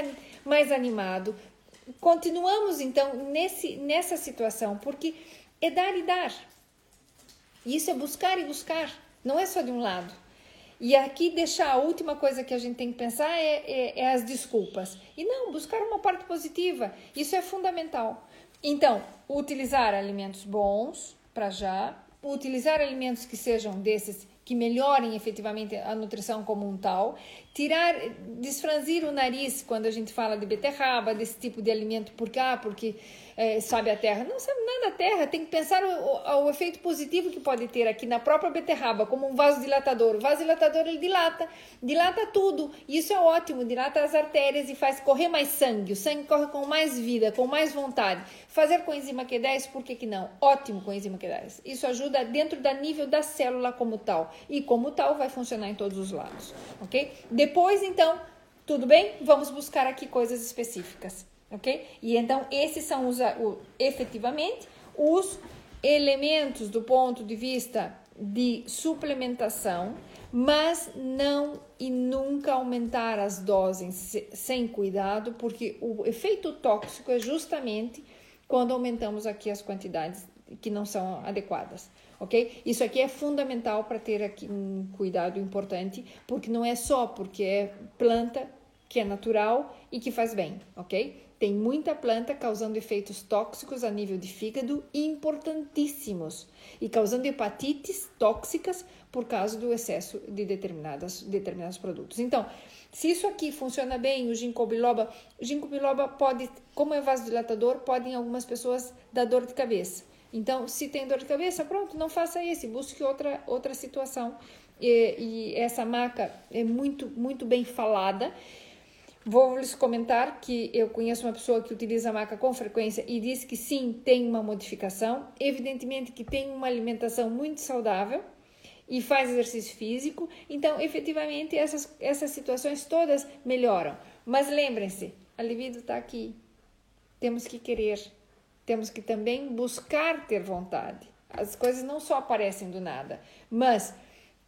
mais animado. Continuamos então nesse, nessa situação, porque é dar e dar. Isso é buscar e buscar, não é só de um lado. E aqui deixar a última coisa que a gente tem que pensar é, é, é as desculpas. E não, buscar uma parte positiva. Isso é fundamental. Então, utilizar alimentos bons para já, utilizar alimentos que sejam desses que melhorem efetivamente a nutrição como um tal, tirar, desfranzir o nariz quando a gente fala de beterraba, desse tipo de alimento, porque, ah, porque é, sabe a terra. Não sabe nada da terra, tem que pensar o, o, o, efeito positivo que pode ter aqui na própria beterraba, como um vasodilatador. O vasodilatador ele dilata, dilata tudo, isso é ótimo, dilata as artérias e faz correr mais sangue, o sangue corre com mais vida, com mais vontade. Fazer com enzima Q10, por que, que não? Ótimo com enzima Q10. Isso ajuda dentro da nível da célula como tal e como tal vai funcionar em todos os lados, ok? Depois, então, tudo bem? Vamos buscar aqui coisas específicas, ok? E então, esses são os, o, efetivamente, os elementos do ponto de vista de suplementação, mas não e nunca aumentar as doses sem cuidado, porque o efeito tóxico é justamente quando aumentamos aqui as quantidades que não são adequadas ok? Isso aqui é fundamental para ter aqui um cuidado importante, porque não é só porque é planta que é natural e que faz bem, ok? Tem muita planta causando efeitos tóxicos a nível de fígado importantíssimos e causando hepatites tóxicas por causa do excesso de determinadas, determinados produtos. Então, se isso aqui funciona bem, o ginkgo biloba, o ginkgo biloba pode, como é vasodilatador, pode em algumas pessoas dar dor de cabeça. Então, se tem dor de cabeça, pronto, não faça esse, busque outra, outra situação. E, e essa maca é muito, muito bem falada. Vou lhes comentar que eu conheço uma pessoa que utiliza a maca com frequência e diz que sim, tem uma modificação. Evidentemente que tem uma alimentação muito saudável e faz exercício físico. Então, efetivamente, essas, essas situações todas melhoram. Mas lembrem-se, a libido está aqui. Temos que querer temos que também buscar ter vontade. As coisas não só aparecem do nada, mas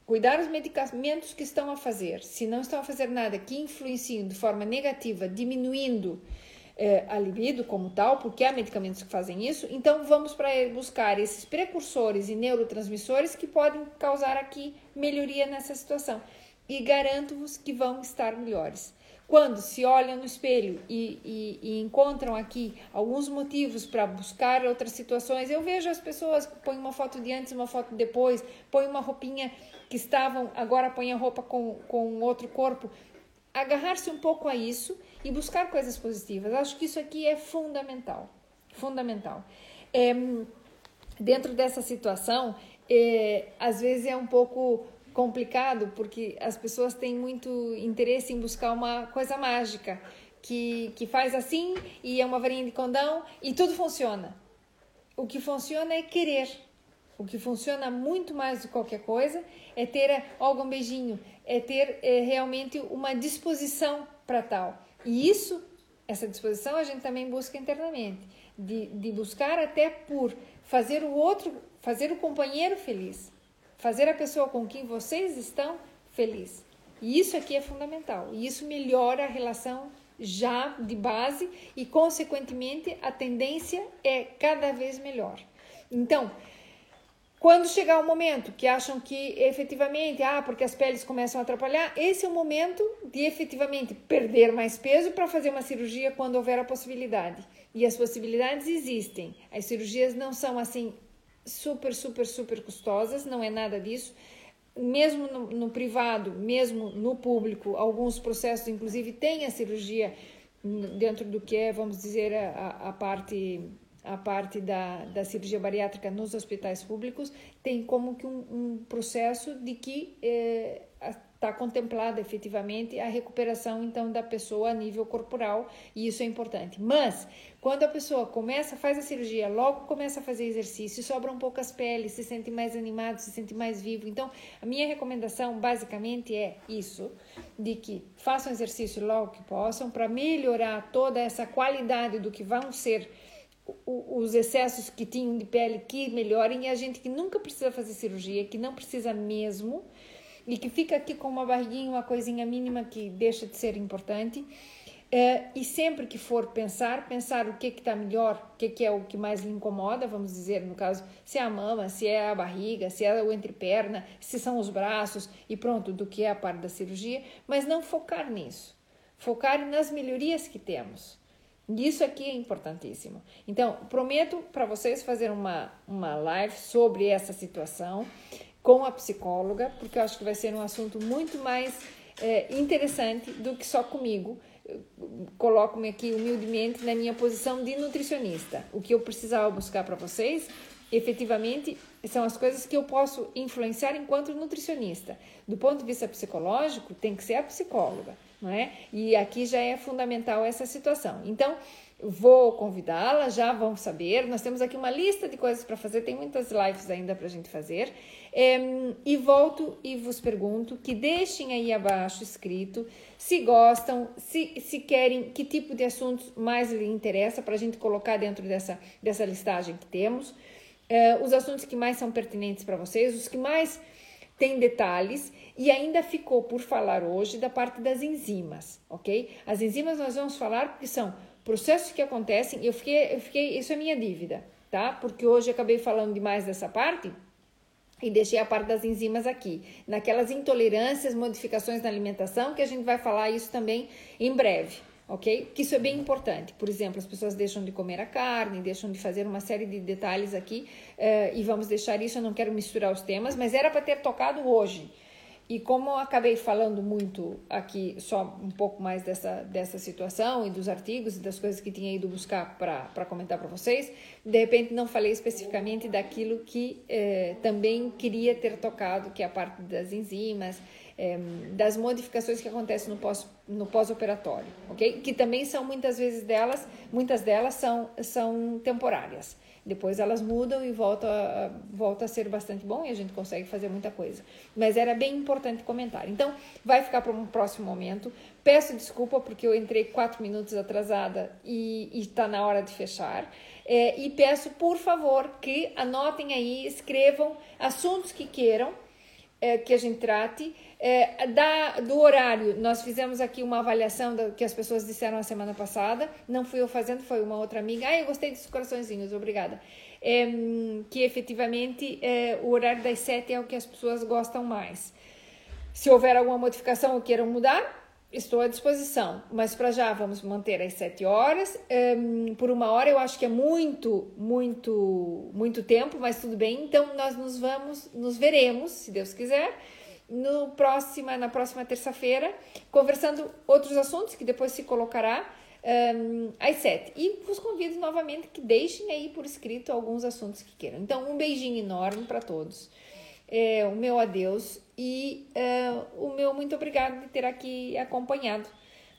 cuidar dos medicamentos que estão a fazer. Se não estão a fazer nada que influenciem de forma negativa, diminuindo eh, a libido como tal, porque há medicamentos que fazem isso, então vamos para buscar esses precursores e neurotransmissores que podem causar aqui melhoria nessa situação. E garanto-vos que vão estar melhores. Quando se olham no espelho e, e, e encontram aqui alguns motivos para buscar outras situações, eu vejo as pessoas que põem uma foto de antes, uma foto depois, põem uma roupinha que estavam, agora põem a roupa com, com outro corpo. Agarrar-se um pouco a isso e buscar coisas positivas. Acho que isso aqui é fundamental. Fundamental. É, dentro dessa situação, é, às vezes é um pouco complicado porque as pessoas têm muito interesse em buscar uma coisa mágica que, que faz assim e é uma varinha de condão e tudo funciona. O que funciona é querer. O que funciona muito mais do que qualquer coisa é ter algum beijinho, é ter é, realmente uma disposição para tal. E isso, essa disposição, a gente também busca internamente, de, de buscar até por fazer o outro, fazer o companheiro feliz fazer a pessoa com quem vocês estão feliz. E isso aqui é fundamental. E isso melhora a relação já de base e, consequentemente, a tendência é cada vez melhor. Então, quando chegar o momento que acham que efetivamente, ah, porque as peles começam a atrapalhar, esse é o momento de efetivamente perder mais peso para fazer uma cirurgia quando houver a possibilidade. E as possibilidades existem. As cirurgias não são assim super, super, super custosas, não é nada disso. Mesmo no, no privado, mesmo no público, alguns processos, inclusive, têm a cirurgia dentro do que é, vamos dizer, a, a parte a parte da, da cirurgia bariátrica nos hospitais públicos tem como que um, um processo de que eh, está contemplada efetivamente a recuperação então da pessoa a nível corporal e isso é importante. Mas quando a pessoa começa, faz a cirurgia, logo começa a fazer exercício, sobram poucas peles, se sente mais animado, se sente mais vivo. Então, a minha recomendação basicamente é isso, de que façam exercício logo que possam para melhorar toda essa qualidade do que vão ser os excessos que tinham de pele que melhorem e a gente que nunca precisa fazer cirurgia, que não precisa mesmo, e que fica aqui com uma barriguinha, uma coisinha mínima que deixa de ser importante. É, e sempre que for pensar, pensar o que está melhor, o que, que, é o que mais lhe incomoda, vamos dizer, no caso, se é a mama, se é a barriga, se é o entreperna, se são os braços e pronto, do que é a parte da cirurgia, mas não focar nisso. Focar nas melhorias que temos. Isso aqui é importantíssimo. Então, prometo para vocês fazer uma, uma live sobre essa situação com a psicóloga, porque eu acho que vai ser um assunto muito mais é, interessante do que só comigo. Coloco-me aqui humildemente na minha posição de nutricionista. O que eu precisava buscar para vocês, efetivamente, são as coisas que eu posso influenciar enquanto nutricionista. Do ponto de vista psicológico, tem que ser a psicóloga, não é? E aqui já é fundamental essa situação. Então, Vou convidá-la, já vão saber. Nós temos aqui uma lista de coisas para fazer, tem muitas lives ainda para a gente fazer. É, e volto e vos pergunto que deixem aí abaixo escrito se gostam, se, se querem, que tipo de assuntos mais lhe interessa para a gente colocar dentro dessa, dessa listagem que temos. É, os assuntos que mais são pertinentes para vocês, os que mais têm detalhes e ainda ficou por falar hoje da parte das enzimas, ok? As enzimas nós vamos falar porque são processos que acontecem, eu fiquei, eu fiquei, isso é minha dívida, tá? Porque hoje eu acabei falando demais dessa parte e deixei a parte das enzimas aqui, naquelas intolerâncias, modificações na alimentação, que a gente vai falar isso também em breve, ok? Que isso é bem importante. Por exemplo, as pessoas deixam de comer a carne, deixam de fazer uma série de detalhes aqui, uh, e vamos deixar isso, eu não quero misturar os temas, mas era para ter tocado hoje. E como acabei falando muito aqui, só um pouco mais dessa, dessa situação e dos artigos e das coisas que tinha ido buscar para comentar para vocês, de repente não falei especificamente daquilo que eh, também queria ter tocado, que é a parte das enzimas, eh, das modificações que acontecem no pós no pós-operatório, ok? Que também são muitas vezes delas, muitas delas são, são temporárias. Depois elas mudam e volta volta a ser bastante bom e a gente consegue fazer muita coisa. Mas era bem importante comentar. Então, vai ficar para um próximo momento. Peço desculpa porque eu entrei quatro minutos atrasada e está na hora de fechar. É, e peço, por favor, que anotem aí, escrevam assuntos que queiram é, que a gente trate. É, da, do horário, nós fizemos aqui uma avaliação do que as pessoas disseram a semana passada. Não fui eu fazendo, foi uma outra amiga. Ah, eu gostei dos coraçõezinhos, obrigada. É, que efetivamente é, o horário das sete é o que as pessoas gostam mais. Se houver alguma modificação ou queiram mudar, estou à disposição. Mas para já vamos manter às sete horas. Um, por uma hora eu acho que é muito, muito, muito tempo, mas tudo bem. Então nós nos vamos, nos veremos, se Deus quiser no próxima, na próxima terça-feira, conversando outros assuntos que depois se colocará um, às sete. E vos convido novamente que deixem aí por escrito alguns assuntos que queiram. Então, um beijinho enorme para todos. É, o meu adeus e é, o meu muito obrigado de ter aqui acompanhado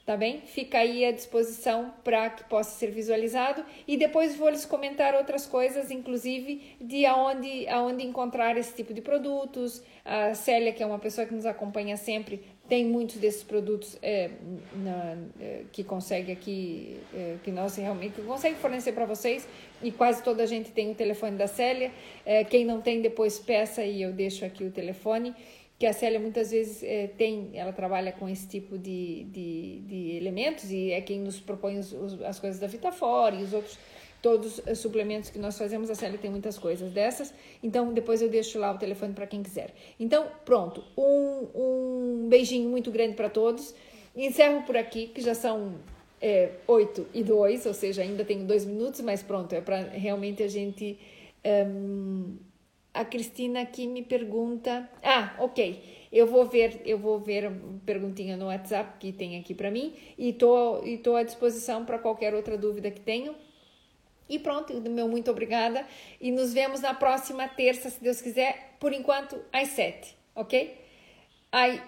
tá bem? Fica aí à disposição para que possa ser visualizado e depois vou lhes comentar outras coisas, inclusive de aonde, aonde encontrar esse tipo de produtos. A Célia, que é uma pessoa que nos acompanha sempre, tem muitos desses produtos é, na, é, que consegue aqui, é, que nós realmente consegue fornecer para vocês e quase toda a gente tem o telefone da Célia. É, quem não tem, depois peça e eu deixo aqui o telefone que a Célia muitas vezes é, tem, ela trabalha com esse tipo de, de, de, elementos e é quem nos propõe os, os, as coisas da Vitafora e os outros, todos os suplementos que nós fazemos, a Célia tem muitas coisas dessas, então depois eu deixo lá o telefone para quem quiser. Então, pronto, um, um beijinho muito grande para todos, encerro por aqui, que já são é, 8 e 2, ou seja, ainda tenho dois minutos, mas pronto, é para realmente a gente... Um, a Cristina aqui me pergunta. Ah, ok. Eu vou ver, eu vou ver perguntinha no WhatsApp que tem aqui para mim e tô, e tô à disposição para qualquer outra dúvida que tenham. E pronto, meu muito obrigada. E nos vemos na próxima terça, se Deus quiser, por enquanto às sete, ok? Ai,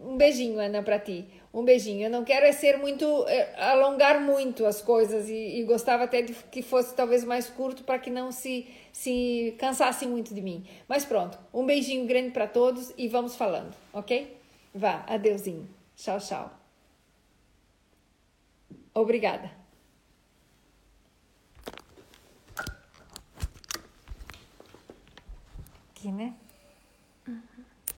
um beijinho, Ana, para ti. Um beijinho. Eu não quero é ser muito, é, alongar muito as coisas e, e, gostava até de que fosse talvez mais curto para que não se, se cansassem muito de mim. Mas pronto, um beijinho grande para todos e vamos falando, ok? Vá, adeusinho. Tchau, tchau. Obrigada. Aqui, né?